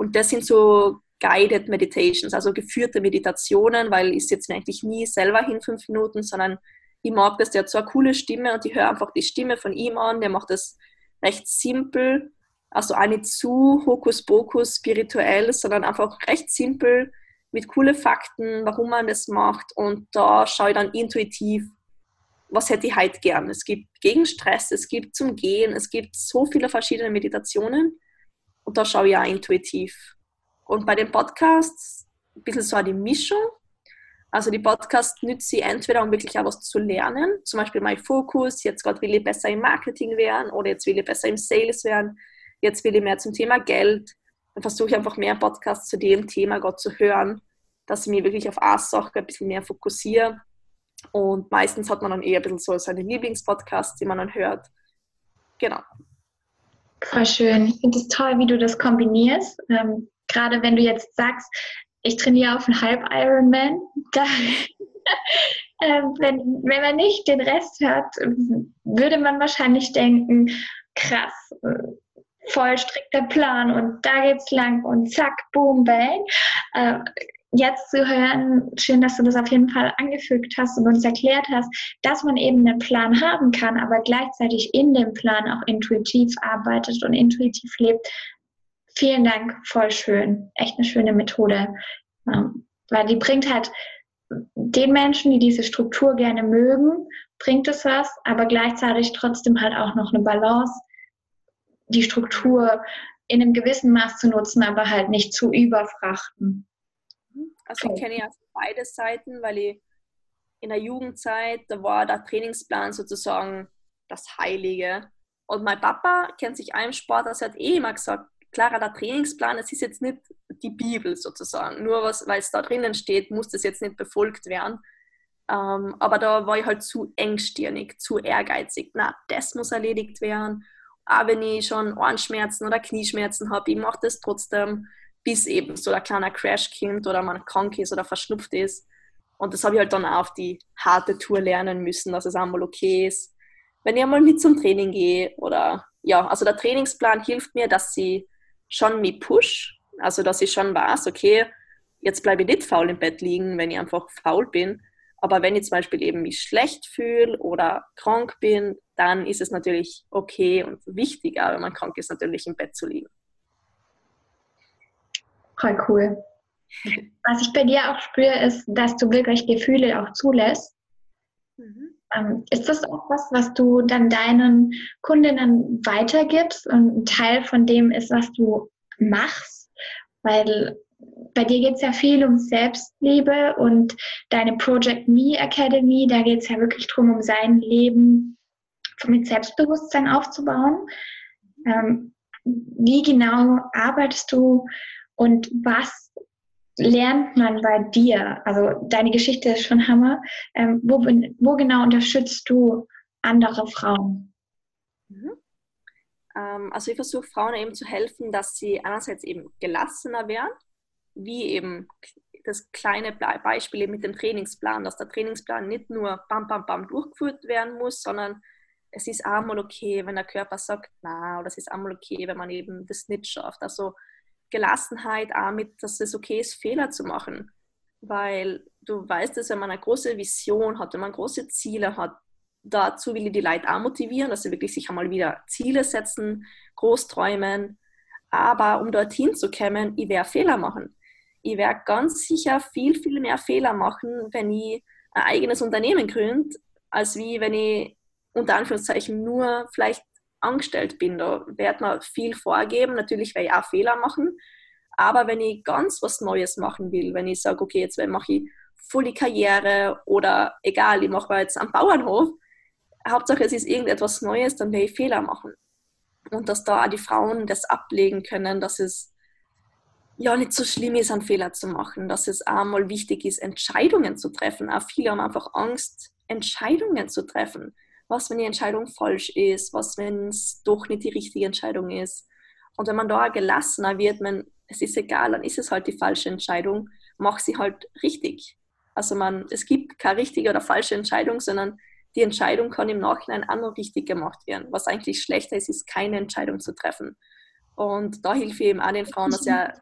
Und das sind so Guided Meditations, also geführte Meditationen, weil ich sitze eigentlich nie selber hin fünf Minuten, sondern ich mag das, der hat so eine coole Stimme und ich höre einfach die Stimme von ihm an, der macht das recht simpel also auch nicht zu Hokuspokus spirituell, sondern einfach recht simpel mit coole Fakten, warum man das macht. Und da schaue ich dann intuitiv, was hätte ich heute gern. Es gibt gegen Stress, es gibt zum Gehen, es gibt so viele verschiedene Meditationen. Und da schaue ich auch intuitiv. Und bei den Podcasts ein bisschen so die Mischung. Also die Podcasts nütze ich entweder, um wirklich auch was zu lernen, zum Beispiel mein Fokus, jetzt gerade will ich besser im Marketing werden oder jetzt will ich besser im Sales werden, jetzt will ich mehr zum Thema Geld. Dann versuche ich einfach mehr Podcasts zu dem Thema gerade zu hören, dass ich mich wirklich auf eine Sache ein bisschen mehr fokussiere. Und meistens hat man dann eher ein bisschen so seine Lieblingspodcasts, die man dann hört. Genau. Voll schön. Ich finde es toll, wie du das kombinierst. Ähm, gerade wenn du jetzt sagst, ich trainiere auf einen Halb-Ironman, [laughs] da, äh, wenn, wenn man nicht den Rest hört, würde man wahrscheinlich denken, krass, voll strikter Plan und da geht's lang und zack, boom, bang. Äh, jetzt zu hören, schön, dass du das auf jeden Fall angefügt hast und uns erklärt hast, dass man eben einen Plan haben kann, aber gleichzeitig in dem Plan auch intuitiv arbeitet und intuitiv lebt. Vielen Dank, voll schön. Echt eine schöne Methode. Ähm, weil die bringt halt den Menschen, die diese Struktur gerne mögen, bringt es was, aber gleichzeitig trotzdem halt auch noch eine Balance, die Struktur in einem gewissen Maß zu nutzen, aber halt nicht zu überfrachten. Also ich kenne ja beide Seiten, weil ich in der Jugendzeit, da war der Trainingsplan sozusagen das Heilige. Und mein Papa kennt sich einem Sport, das hat eh immer gesagt, klarer der Trainingsplan, es ist jetzt nicht die Bibel sozusagen. Nur was, weil es da drinnen steht, muss das jetzt nicht befolgt werden. Ähm, aber da war ich halt zu engstirnig, zu ehrgeizig. Na, das muss erledigt werden. Auch wenn ich schon Ohrenschmerzen oder Knieschmerzen habe, ich mache das trotzdem bis eben so ein kleiner Crash kommt oder man krank ist oder verschnupft ist. Und das habe ich halt dann auch auf die harte Tour lernen müssen, dass es einmal okay ist, wenn ich einmal mit zum Training gehe oder ja, also der Trainingsplan hilft mir, dass sie schon mich push, also dass ich schon weiß, okay, jetzt bleibe ich nicht faul im Bett liegen, wenn ich einfach faul bin. Aber wenn ich zum Beispiel eben mich schlecht fühle oder krank bin, dann ist es natürlich okay und wichtiger, wenn man krank ist, natürlich im Bett zu liegen. Voll cool. Was ich bei dir auch spüre, ist, dass du wirklich Gefühle auch zulässt. Mhm. Ähm, ist das auch was, was du dann deinen Kundinnen weitergibst und ein Teil von dem ist, was du machst? Weil bei dir geht es ja viel um Selbstliebe und deine Project Me Academy, da geht es ja wirklich darum, um sein Leben mit Selbstbewusstsein aufzubauen. Ähm, wie genau arbeitest du und was lernt man bei dir? Also deine Geschichte ist schon Hammer. Ähm, wo, wo, genau unterstützt du andere Frauen? Mhm. Ähm, also ich versuche Frauen eben zu helfen, dass sie einerseits eben gelassener werden, wie eben das kleine Beispiel mit dem Trainingsplan, dass der Trainingsplan nicht nur bam, bam, bam durchgeführt werden muss, sondern es ist einmal okay, wenn der Körper sagt, na, oder es ist einmal okay, wenn man eben das nicht schafft. Also Gelassenheit auch mit, dass es okay ist, Fehler zu machen. Weil du weißt dass wenn man eine große Vision hat, wenn man große Ziele hat, dazu will ich die Leute auch motivieren, dass sie wirklich sich einmal wieder Ziele setzen, groß träumen. Aber um dorthin zu kommen, ich werde Fehler machen. Ich werde ganz sicher viel, viel mehr Fehler machen, wenn ich ein eigenes Unternehmen gründe, als wie wenn ich unter Anführungszeichen nur vielleicht angestellt bin. Da wird man viel vorgeben. Natürlich werde ich auch Fehler machen. Aber wenn ich ganz was Neues machen will, wenn ich sage, okay, jetzt mache ich volle Karriere oder egal, ich mache jetzt am Bauernhof, Hauptsache es ist irgendetwas Neues, dann werde ich Fehler machen. Und dass da auch die Frauen das ablegen können, dass es ja nicht so schlimm ist, einen Fehler zu machen, dass es einmal wichtig ist, Entscheidungen zu treffen. Auch viele haben einfach Angst, Entscheidungen zu treffen was, wenn die Entscheidung falsch ist, was, wenn es doch nicht die richtige Entscheidung ist. Und wenn man da gelassener wird, man, es ist egal, dann ist es halt die falsche Entscheidung, mach sie halt richtig. Also man, es gibt keine richtige oder falsche Entscheidung, sondern die Entscheidung kann im Nachhinein auch noch richtig gemacht werden. Was eigentlich schlechter ist, ist keine Entscheidung zu treffen. Und da hilft eben auch den Frauen, dass ja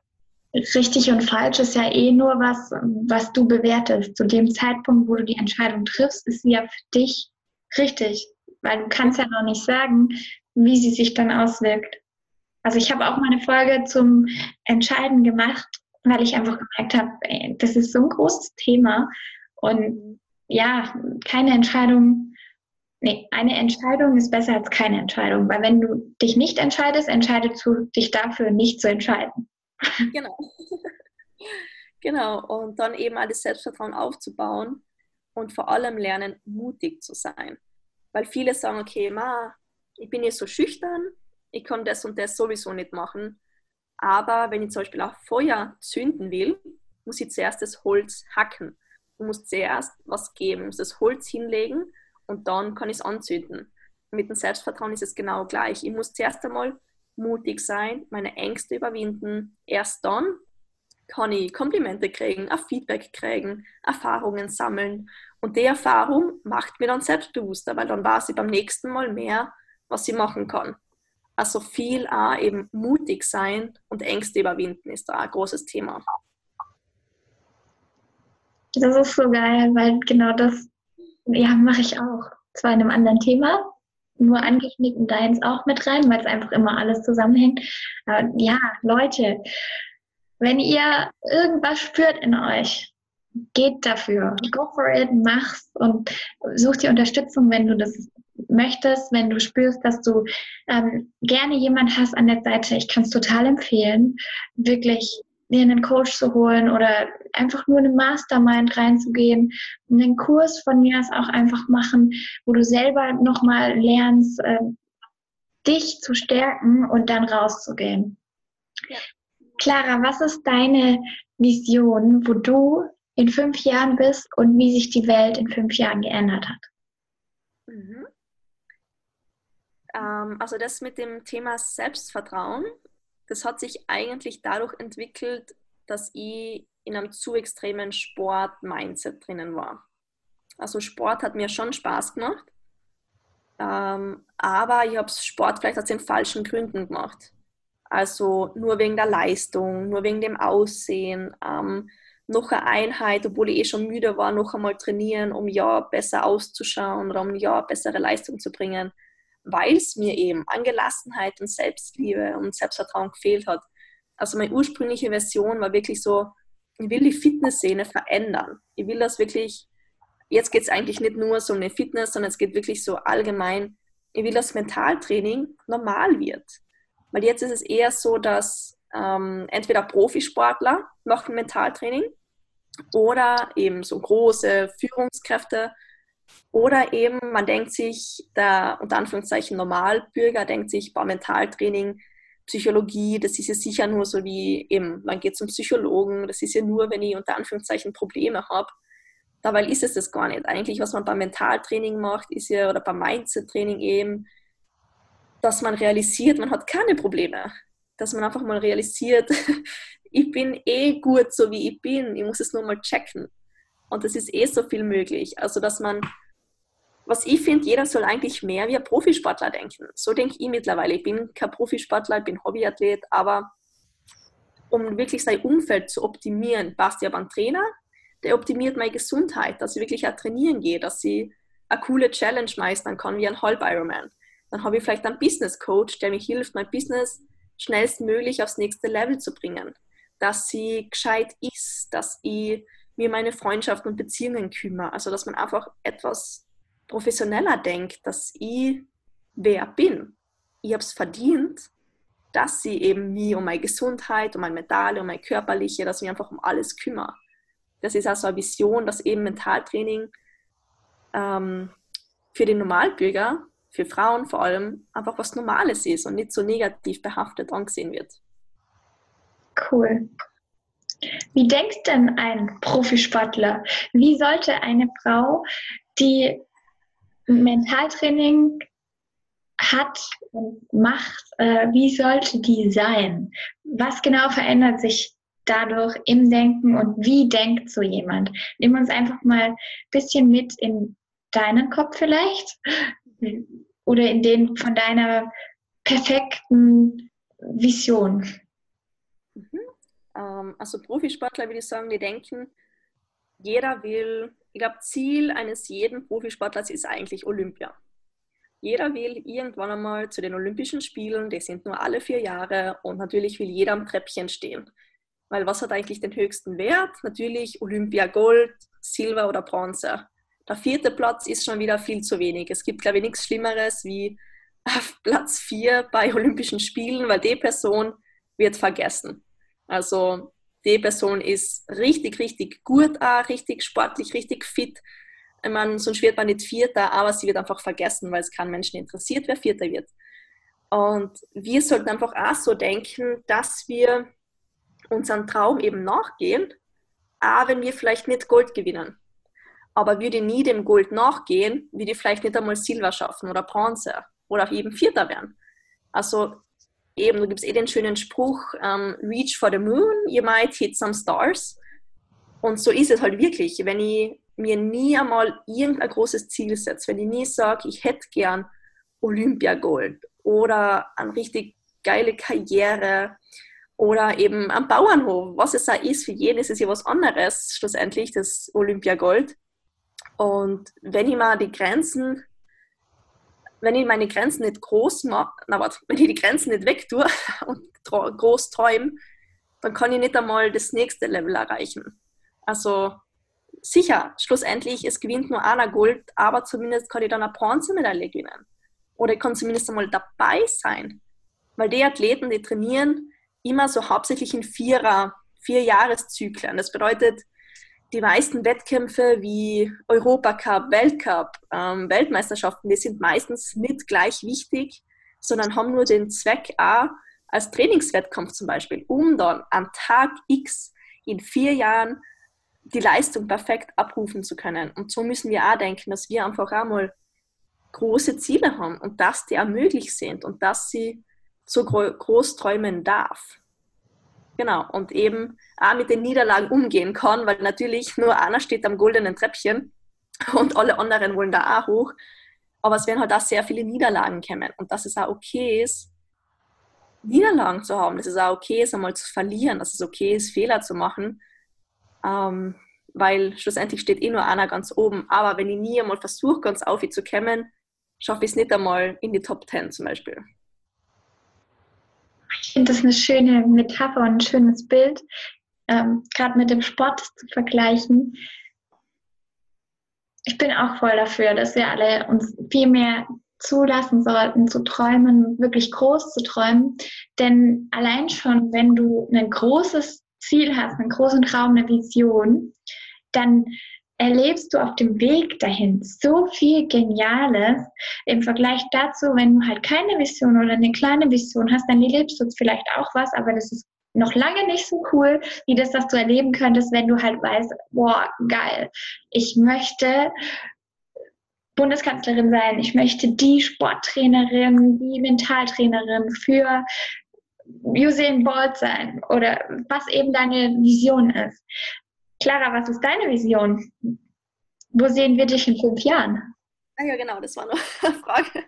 Richtig und falsch ist ja eh nur was, was du bewertest. Zu dem Zeitpunkt, wo du die Entscheidung triffst, ist sie ja für dich Richtig, weil du kannst ja noch nicht sagen, wie sie sich dann auswirkt. Also ich habe auch mal eine Folge zum Entscheiden gemacht, weil ich einfach gemerkt habe, ey, das ist so ein großes Thema und ja, keine Entscheidung, nee, eine Entscheidung ist besser als keine Entscheidung, weil wenn du dich nicht entscheidest, entscheidest du dich dafür, nicht zu entscheiden. Genau. [laughs] Genau, und dann eben alles Selbstvertrauen aufzubauen und vor allem lernen, mutig zu sein. Weil viele sagen, okay, ma, ich bin jetzt so schüchtern, ich kann das und das sowieso nicht machen. Aber wenn ich zum Beispiel auch Feuer zünden will, muss ich zuerst das Holz hacken. Du musst zuerst was geben, muss das Holz hinlegen und dann kann ich es anzünden. Mit dem Selbstvertrauen ist es genau gleich. Ich muss zuerst einmal mutig sein, meine Ängste überwinden. Erst dann kann ich Komplimente kriegen, Feedback kriegen, Erfahrungen sammeln. Und die Erfahrung macht mir dann selbstbewusster, weil dann weiß ich beim nächsten Mal mehr, was ich machen kann. Also viel auch eben mutig sein und Ängste überwinden ist da ein großes Thema. Das ist so geil, weil genau das ja, mache ich auch. Zwar in einem anderen Thema, nur angeschnitten deins auch mit rein, weil es einfach immer alles zusammenhängt. Aber ja, Leute, wenn ihr irgendwas spürt in euch, geht dafür. Go for it, mach's und such die Unterstützung, wenn du das möchtest, wenn du spürst, dass du ähm, gerne jemand hast an der Seite. Ich kann es total empfehlen, wirklich dir einen Coach zu holen oder einfach nur eine Mastermind reinzugehen, einen Kurs von mir aus auch einfach machen, wo du selber nochmal lernst, äh, dich zu stärken und dann rauszugehen. Ja. Clara, was ist deine Vision, wo du in fünf Jahren bist und wie sich die Welt in fünf Jahren geändert hat? Mhm. Ähm, also das mit dem Thema Selbstvertrauen das hat sich eigentlich dadurch entwickelt, dass ich in einem zu extremen Sport-Mindset drinnen war. Also Sport hat mir schon Spaß gemacht, ähm, aber ich habe Sport vielleicht aus den falschen Gründen gemacht. Also nur wegen der Leistung, nur wegen dem Aussehen, ähm, noch eine Einheit, obwohl ich eh schon müde war, noch einmal trainieren, um ja besser auszuschauen oder um ja bessere Leistung zu bringen weil es mir eben an Gelassenheit und Selbstliebe und Selbstvertrauen gefehlt hat. Also meine ursprüngliche Version war wirklich so, ich will die Fitnessszene verändern. Ich will das wirklich, jetzt geht es eigentlich nicht nur so um eine Fitness, sondern es geht wirklich so allgemein, ich will, dass Mentaltraining normal wird. Weil jetzt ist es eher so, dass ähm, entweder Profisportler machen Mentaltraining oder eben so große Führungskräfte oder eben, man denkt sich, der unter Anführungszeichen Normalbürger denkt sich, boah, Mentaltraining, Psychologie, das ist ja sicher nur so wie eben, man geht zum Psychologen, das ist ja nur, wenn ich unter Anführungszeichen Probleme habe. Dabei ist es das gar nicht. Eigentlich, was man beim Mentaltraining macht, ist ja, oder beim Mindset-Training eben, dass man realisiert, man hat keine Probleme. Dass man einfach mal realisiert, [laughs] ich bin eh gut, so wie ich bin, ich muss es nur mal checken. Und es ist eh so viel möglich. Also, dass man, was ich finde, jeder soll eigentlich mehr wie ein Profisportler denken. So denke ich mittlerweile. Ich bin kein Profisportler, ich bin Hobbyathlet, aber um wirklich sein Umfeld zu optimieren, passt ja beim Trainer, der optimiert meine Gesundheit, dass ich wirklich auch trainieren gehe, dass ich eine coole Challenge meistern kann, wie ein Halb Ironman. Dann habe ich vielleicht einen Business Coach, der mir hilft, mein Business schnellstmöglich aufs nächste Level zu bringen. Dass sie gescheit ist, dass ich mir meine Freundschaften und Beziehungen kümmere. Also, dass man einfach etwas professioneller denkt, dass ich wer bin. Ich habe es verdient, dass sie eben mir um meine Gesundheit, um meine mentale, um meine körperliche, dass ich mich einfach um alles kümmere. Das ist also eine Vision, dass eben Mentaltraining ähm, für den Normalbürger, für Frauen vor allem, einfach was Normales ist und nicht so negativ behaftet angesehen wird. Cool. Wie denkt denn ein Profisportler? Wie sollte eine Frau, die Mentaltraining hat und macht, äh, wie sollte die sein? Was genau verändert sich dadurch im Denken und wie denkt so jemand? Nimm uns einfach mal ein bisschen mit in deinen Kopf vielleicht oder in den von deiner perfekten Vision. Ähm, also Profisportler würde ich sagen, die denken, jeder will, ich glaube, Ziel eines jeden Profisportlers ist eigentlich Olympia. Jeder will irgendwann einmal zu den Olympischen Spielen, die sind nur alle vier Jahre und natürlich will jeder am Treppchen stehen. Weil was hat eigentlich den höchsten Wert? Natürlich Olympia Gold, Silber oder Bronze. Der vierte Platz ist schon wieder viel zu wenig. Es gibt, glaube ich, nichts Schlimmeres wie auf Platz vier bei Olympischen Spielen, weil die Person wird vergessen. Also die Person ist richtig, richtig gut, auch, richtig sportlich, richtig fit. Ich meine, sonst wird man nicht Vierter, aber sie wird einfach vergessen, weil es keinen Menschen interessiert, wer Vierter wird. Und wir sollten einfach auch so denken, dass wir unseren Traum eben nachgehen, auch wenn wir vielleicht nicht Gold gewinnen. Aber würde nie dem Gold nachgehen, würde ich vielleicht nicht einmal Silber schaffen oder Bronze oder eben Vierter werden. Also eben, du gibst eh den schönen Spruch, ähm, reach for the moon, you might hit some stars. Und so ist es halt wirklich. Wenn ich mir nie einmal irgendein großes Ziel setze, wenn ich nie sage, ich hätte gern Olympiagold oder eine richtig geile Karriere oder eben am Bauernhof, was es auch ist, für jeden ist es ja was anderes, schlussendlich das Olympiagold. Und wenn ich mal die Grenzen wenn ich meine Grenzen nicht groß mache, na warte, [laughs] wenn ich die Grenzen nicht wegtue und groß träume, dann kann ich nicht einmal das nächste Level erreichen. Also sicher, schlussendlich, es gewinnt nur einer Gold, aber zumindest kann ich dann eine Bronzemedaille gewinnen. Oder ich kann zumindest einmal dabei sein. Weil die Athleten, die trainieren immer so hauptsächlich in Vierer, vier Jahreszyklen. Das bedeutet, die meisten Wettkämpfe wie Europacup, Weltcup, ähm, Weltmeisterschaften, die sind meistens nicht gleich wichtig, sondern haben nur den Zweck A als Trainingswettkampf zum Beispiel, um dann am Tag X in vier Jahren die Leistung perfekt abrufen zu können. Und so müssen wir auch denken, dass wir einfach einmal große Ziele haben und dass die auch möglich sind und dass sie so groß träumen darf. Genau, und eben auch mit den Niederlagen umgehen kann, weil natürlich nur einer steht am goldenen Treppchen und alle anderen wollen da auch hoch. Aber es werden halt auch sehr viele Niederlagen kommen und dass es auch okay ist, Niederlagen zu haben, dass es auch okay ist, einmal zu verlieren, dass es okay ist, Fehler zu machen, ähm, weil schlussendlich steht eh nur einer ganz oben. Aber wenn ich nie einmal versuche, ganz auf zu kommen, schaffe ich es nicht einmal in die Top 10 zum Beispiel. Ich finde das eine schöne Metapher und ein schönes Bild, ähm, gerade mit dem Sport zu vergleichen. Ich bin auch voll dafür, dass wir alle uns viel mehr zulassen sollten, zu träumen, wirklich groß zu träumen. Denn allein schon, wenn du ein großes Ziel hast, einen großen Traum, eine Vision, dann erlebst du auf dem Weg dahin so viel Geniales im Vergleich dazu, wenn du halt keine Vision oder eine kleine Vision hast, dann erlebst du vielleicht auch was, aber das ist noch lange nicht so cool, wie das, was du erleben könntest, wenn du halt weißt, boah, geil, ich möchte Bundeskanzlerin sein, ich möchte die Sporttrainerin, die Mentaltrainerin für Usain Bolt sein oder was eben deine Vision ist. Clara, was ist deine Vision? Wo sehen wir dich in fünf Jahren? Ah ja, genau, das war [laughs] eine Frage.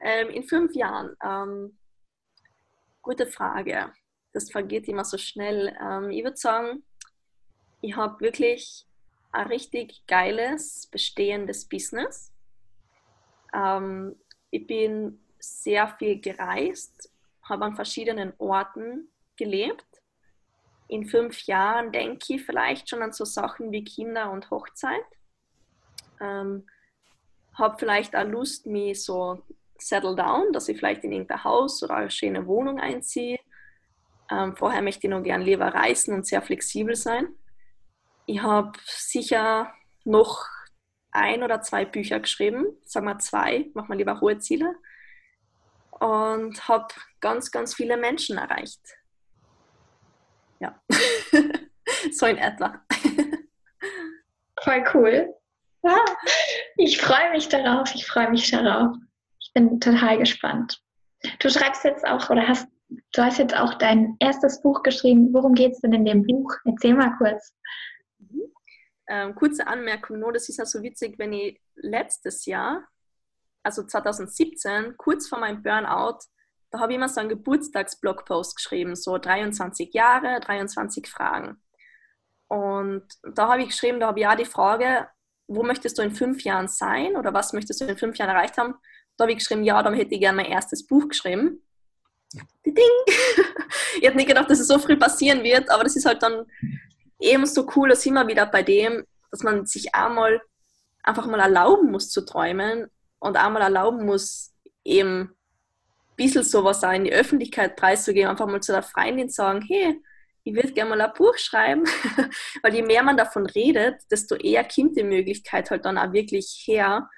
Ähm, in fünf Jahren. Ähm, gute Frage. Das vergeht immer so schnell. Ähm, ich würde sagen, ich habe wirklich ein richtig geiles, bestehendes Business. Ähm, ich bin sehr viel gereist, habe an verschiedenen Orten gelebt in fünf Jahren denke ich vielleicht schon an so Sachen wie Kinder und Hochzeit. Ähm, habe vielleicht auch Lust, mich so settle down, dass ich vielleicht in irgendein Haus oder eine schöne Wohnung einziehe. Ähm, vorher möchte ich noch gern lieber reisen und sehr flexibel sein. Ich habe sicher noch ein oder zwei Bücher geschrieben, sagen wir zwei, machen wir lieber hohe Ziele. Und habe ganz, ganz viele Menschen erreicht ja, [laughs] so in etwa. [laughs] Voll cool. Ja, ich freue mich darauf, ich freue mich darauf. Ich bin total gespannt. Du schreibst jetzt auch oder hast, du hast jetzt auch dein erstes Buch geschrieben. Worum geht es denn in dem Buch? Erzähl mal kurz. Mhm. Ähm, kurze Anmerkung nur, das ist ja so witzig, wenn ich letztes Jahr, also 2017, kurz vor meinem Burnout, da habe ich immer so einen Geburtstagsblogpost geschrieben, so 23 Jahre, 23 Fragen. Und da habe ich geschrieben, da habe ich ja die Frage, wo möchtest du in fünf Jahren sein oder was möchtest du in fünf Jahren erreicht haben? Da habe ich geschrieben, ja, dann hätte ich gerne mein erstes Buch geschrieben. Ding! [laughs] ich habe nicht gedacht, dass es so früh passieren wird, aber das ist halt dann eben so cool, dass immer wieder bei dem, dass man sich einmal einfach mal erlauben muss zu träumen und einmal erlauben muss, eben bisschen sowas auch in die Öffentlichkeit preiszugeben, einfach mal zu der Freundin sagen, hey, ich würde gerne mal ein Buch schreiben, [laughs] weil je mehr man davon redet, desto eher kommt die Möglichkeit halt dann auch wirklich her.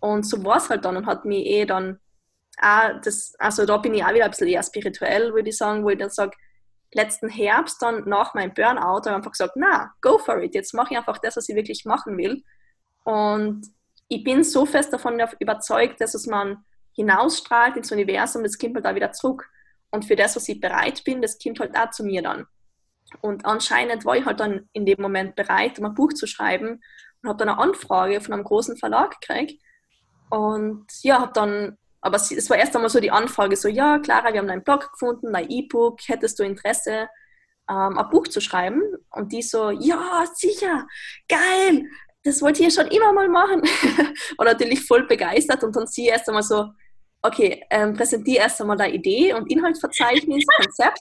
Und so war es halt dann und hat mich eh dann auch das, also da bin ich auch wieder ein bisschen eher spirituell, würde ich sagen, wo ich dann sage, letzten Herbst dann nach meinem Burnout habe ich einfach gesagt, na, go for it, jetzt mache ich einfach das, was ich wirklich machen will. Und ich bin so fest davon überzeugt, dass es man hinausstrahlt ins Universum, das kommt halt da wieder zurück. Und für das, was ich bereit bin, das kommt halt auch zu mir dann. Und anscheinend war ich halt dann in dem Moment bereit, um ein Buch zu schreiben und habe dann eine Anfrage von einem großen Verlag gekriegt. Und ja, habe dann, aber es war erst einmal so die Anfrage, so, ja, Clara, wir haben einen Blog gefunden, ein E-Book, hättest du Interesse, ähm, ein Buch zu schreiben? Und die so, ja, sicher, geil, das wollte ich ja schon immer mal machen. [laughs] und natürlich voll begeistert und dann sie erst einmal so, okay, ähm, präsentiere erst einmal deine Idee und Inhaltsverzeichnis, [laughs] Konzept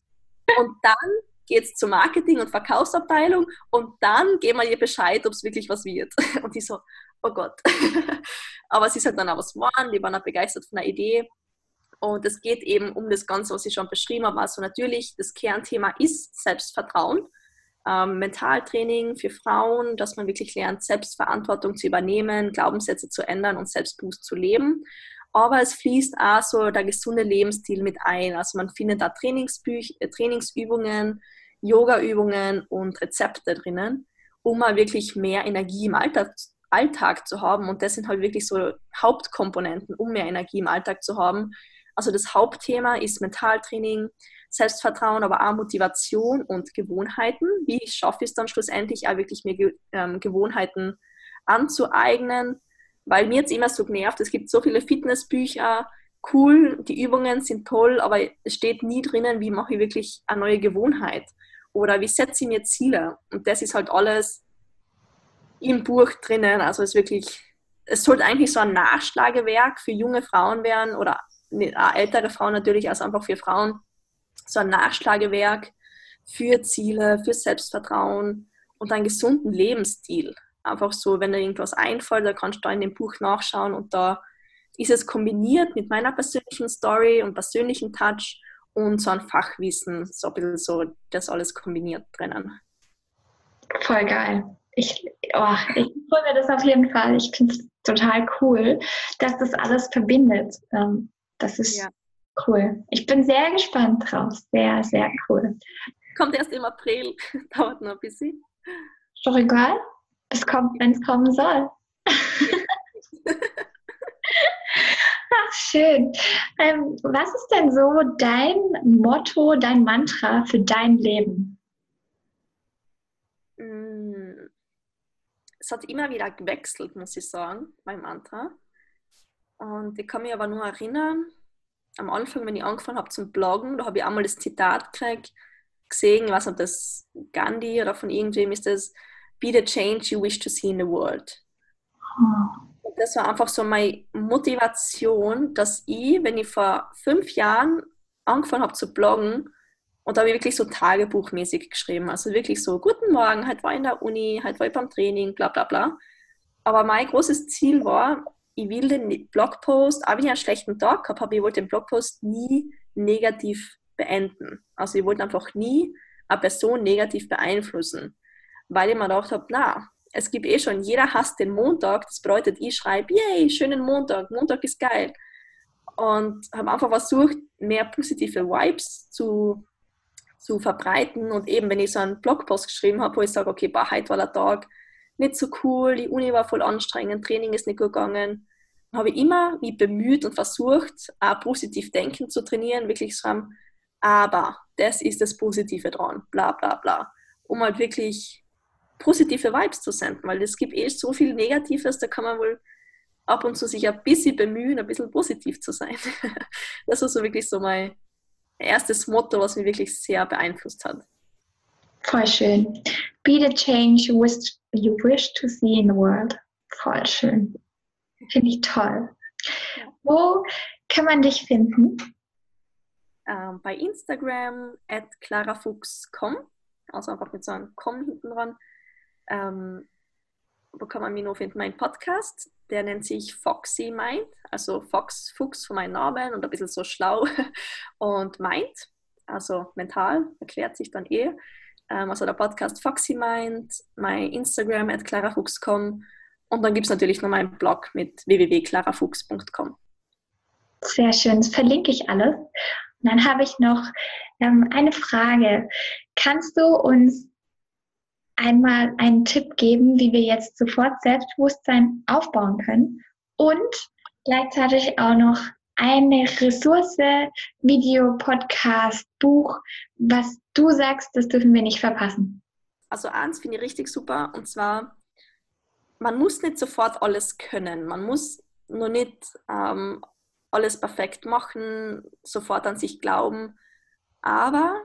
und dann geht es zur Marketing- und Verkaufsabteilung und dann geben wir ihr Bescheid, ob es wirklich was wird. [laughs] Und die so, oh Gott. [laughs] Aber es ist halt dann auch was geworden, die waren auch begeistert von der Idee. Und es geht eben um das Ganze, was ich schon beschrieben habe. Also natürlich, das Kernthema ist Selbstvertrauen. Ähm, Mentaltraining für Frauen, dass man wirklich lernt, Selbstverantwortung zu übernehmen, Glaubenssätze zu ändern und selbstbewusst zu leben. Aber es fließt auch so der gesunde Lebensstil mit ein. Also man findet da Trainingsbüch äh, Trainingsübungen, Yogaübungen und Rezepte drinnen, um mal wirklich mehr Energie im Alltag, Alltag zu haben. Und das sind halt wirklich so Hauptkomponenten, um mehr Energie im Alltag zu haben. Also das Hauptthema ist Mentaltraining, Selbstvertrauen, aber auch Motivation und Gewohnheiten. Wie schaffe ich es dann schlussendlich auch wirklich mir ähm, Gewohnheiten anzueignen? Weil mir jetzt immer so genervt, es gibt so viele Fitnessbücher, cool, die Übungen sind toll, aber es steht nie drinnen, wie mache ich wirklich eine neue Gewohnheit oder wie setze ich mir Ziele. Und das ist halt alles im Buch drinnen. Also es ist wirklich, es sollte eigentlich so ein Nachschlagewerk für junge Frauen werden oder ältere Frauen natürlich, also einfach für Frauen, so ein Nachschlagewerk für Ziele, für Selbstvertrauen und einen gesunden Lebensstil. Einfach so, wenn dir irgendwas einfällt, da kannst du da in dem Buch nachschauen und da ist es kombiniert mit meiner persönlichen Story und persönlichen Touch und so ein Fachwissen, so ein bisschen so das alles kombiniert drinnen. Voll geil. Ich, oh, ich freue mir das auf jeden Fall. Ich finde es total cool, dass das alles verbindet. Ähm, das ist ja. cool. Ich bin sehr gespannt drauf. Sehr, sehr cool. Kommt erst im April. [laughs] Dauert noch ein bisschen. Ist doch egal. Es kommt, wenn es kommen soll. Ach, schön. Ähm, was ist denn so dein Motto, dein Mantra für dein Leben? Mm. Es hat immer wieder gewechselt, muss ich sagen, mein Mantra. Und ich kann mich aber nur erinnern, am Anfang, wenn ich angefangen habe zum Bloggen, da habe ich einmal das Zitat gekriegt, gesehen, was ob das Gandhi oder von irgendwem ist das, be the change you wish to see in the world. Oh das war einfach so meine Motivation, dass ich, wenn ich vor fünf Jahren angefangen habe zu bloggen, und da habe ich wirklich so tagebuchmäßig geschrieben. Also wirklich so, guten Morgen, halt war ich in der Uni, halt war ich beim Training, bla bla bla. Aber mein großes Ziel war, ich will den Blogpost, auch wenn ich einen schlechten Tag gehabt habe, ich wollte den Blogpost nie negativ beenden. Also ich wollte einfach nie eine Person negativ beeinflussen, weil ich mir gedacht habe, na, es gibt eh schon, jeder hasst den Montag. Das bedeutet, ich schreibe, yay, schönen Montag, Montag ist geil. Und habe einfach versucht, mehr positive Vibes zu, zu verbreiten. Und eben, wenn ich so einen Blogpost geschrieben habe, wo ich sage, okay, bah, heute war der Tag nicht so cool, die Uni war voll anstrengend, Training ist nicht gut gegangen, habe ich immer mich bemüht und versucht, auch positiv denken zu trainieren, wirklich haben, aber das ist das Positive dran, bla bla bla. Um halt wirklich positive Vibes zu senden, weil es gibt eh so viel Negatives, da kann man wohl ab und zu sich ein bisschen bemühen, ein bisschen positiv zu sein. [laughs] Das war so wirklich so mein erstes Motto, was mich wirklich sehr beeinflusst hat. Voll schön. Be the change you wish, you wish to see in the world. Voll schön. Finde ich toll. Wo kann man dich finden? Ähm, bei Instagram at clarafuchs.com, also einfach mit so einem com hinten dran ähm, wo kann man mich noch finden? Mein Podcast, der nennt sich Foxy Mind, also Fox, Fuchs von meinem Namen und ein bisschen so schlau [laughs] und Mind. also mental, erklärt sich dann eh. Ähm, also der Podcast Foxy Mind, mein Instagram at clarafuchs.com und dann gibt es natürlich noch meinen Blog mit www.clarafuchs.com. Sehr schön, das verlinke ich alles. Und dann habe ich noch ähm, eine Frage. Kannst du uns einmal einen Tipp geben, wie wir jetzt sofort Selbstbewusstsein aufbauen können und gleichzeitig auch noch eine Ressource, Video, Podcast, Buch, was du sagst, das dürfen wir nicht verpassen. Also eins finde ich richtig super und zwar, man muss nicht sofort alles können. Man muss nur nicht ähm, alles perfekt machen, sofort an sich glauben. Aber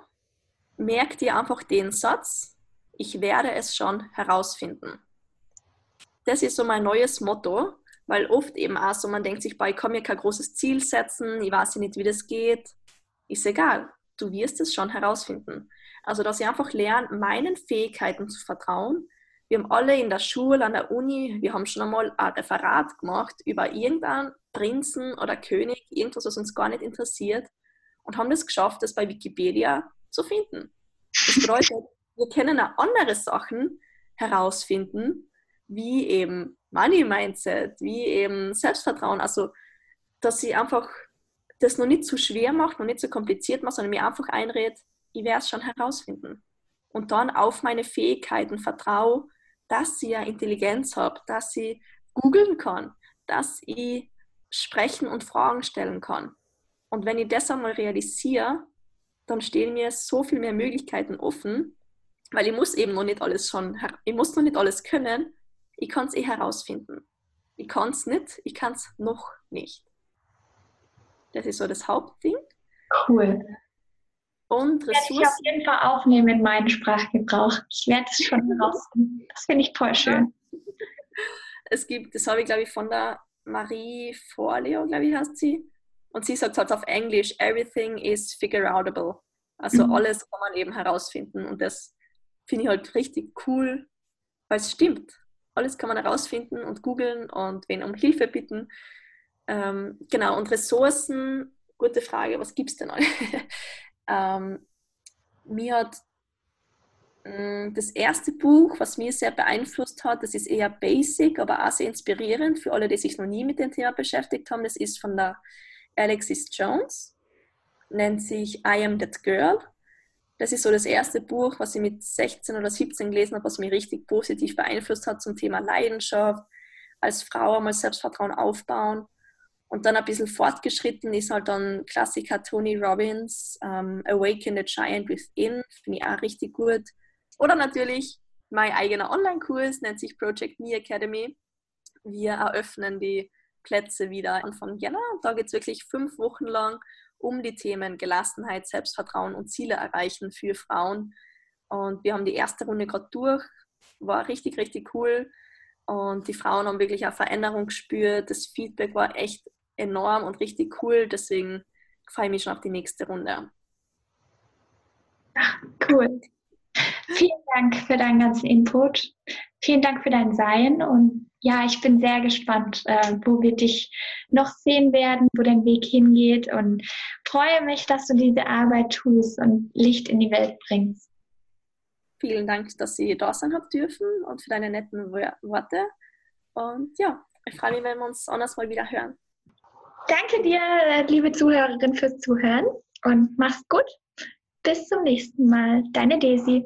merk dir einfach den Satz, ich werde es schon herausfinden. Das ist so mein neues Motto, weil oft eben auch so, man denkt sich, boah, ich kann mir kein großes Ziel setzen, ich weiß nicht, wie das geht. Ist egal, du wirst es schon herausfinden. Also, dass ich einfach lerne, meinen Fähigkeiten zu vertrauen. Wir haben alle in der Schule, an der Uni, wir haben schon einmal ein Referat gemacht über irgendeinen Prinzen oder König, irgendwas, was uns gar nicht interessiert und haben es geschafft, das bei Wikipedia zu finden. Das bedeutet, wir können auch andere Sachen herausfinden, wie eben Money Mindset, wie eben Selbstvertrauen. Also, dass sie einfach das noch nicht zu schwer macht, noch nicht zu kompliziert macht, sondern mir einfach einredet, ich werde es schon herausfinden. Und dann auf meine Fähigkeiten vertraue, dass ich ja Intelligenz habe, dass ich googeln kann, dass ich sprechen und Fragen stellen kann. Und wenn ich das einmal realisiere, dann stehen mir so viel mehr Möglichkeiten offen, weil ich muss eben noch nicht alles schon, ich muss noch nicht alles können, ich kann es eh herausfinden. Ich kann es nicht, ich kann es noch nicht. Das ist so das Hauptding. Cool. Und Ressourcen. Werde ich auf jeden Fall aufnehmen in meinen Sprachgebrauch. Ich werde es schon herausfinden. Das finde ich voll schön. [laughs] Es gibt, das habe ich glaube ich von der Marie Forleo, glaube ich, heißt sie. Und sie sagt halt auf Englisch, everything is figure outable. Also mhm. alles kann man eben herausfinden. Und das finde ich halt richtig cool, weil es stimmt. Alles kann man herausfinden und googeln und wen um Hilfe bitten. Ähm, genau, und Ressourcen, gute Frage, was gibt es denn alle? [laughs] ähm, mir hat mm, das erste Buch, was mir sehr beeinflusst hat, das ist eher basic, aber auch sehr inspirierend für alle, die sich noch nie mit dem Thema beschäftigt haben. Das ist von der Alexis Jones, nennt sich I Am That Girl. Das ist so das erste Buch, was ich mit 16 oder 17 gelesen habe, was mich richtig positiv beeinflusst hat zum Thema Leidenschaft, als Frau einmal Selbstvertrauen aufbauen. Und dann ein bisschen fortgeschritten ist halt dann Klassiker Tony Robbins, ähm, Awaken the Giant Within, finde ich auch richtig gut. Oder natürlich mein eigener Online-Kurs, nennt sich Project Me Academy. Wir eröffnen die Plätze wieder Anfang Jänner. Da geht es wirklich fünf Wochen lang um die Themen Gelassenheit, Selbstvertrauen und Ziele erreichen für Frauen. Und wir haben die erste Runde gerade durch, war richtig, richtig cool. Und die Frauen haben wirklich eine Veränderung gespürt. Das Feedback war echt enorm und richtig cool. Deswegen freue ich mich schon auf die nächste Runde. Cool. Vielen Dank für deinen ganzen Input. Vielen Dank für dein Sein und ja, ich bin sehr gespannt, äh, wo wir dich noch sehen werden, wo dein Weg hingeht und freue mich, dass du diese Arbeit tust und Licht in die Welt bringst. Vielen Dank, dass ich da sein habe dürfen und für deine netten Worte. Und ja, ich freue mich, wenn wir uns anders mal wieder hören. Danke dir, liebe Zuhörerin, fürs Zuhören und mach's gut. Bis zum nächsten Mal. Deine Daisy.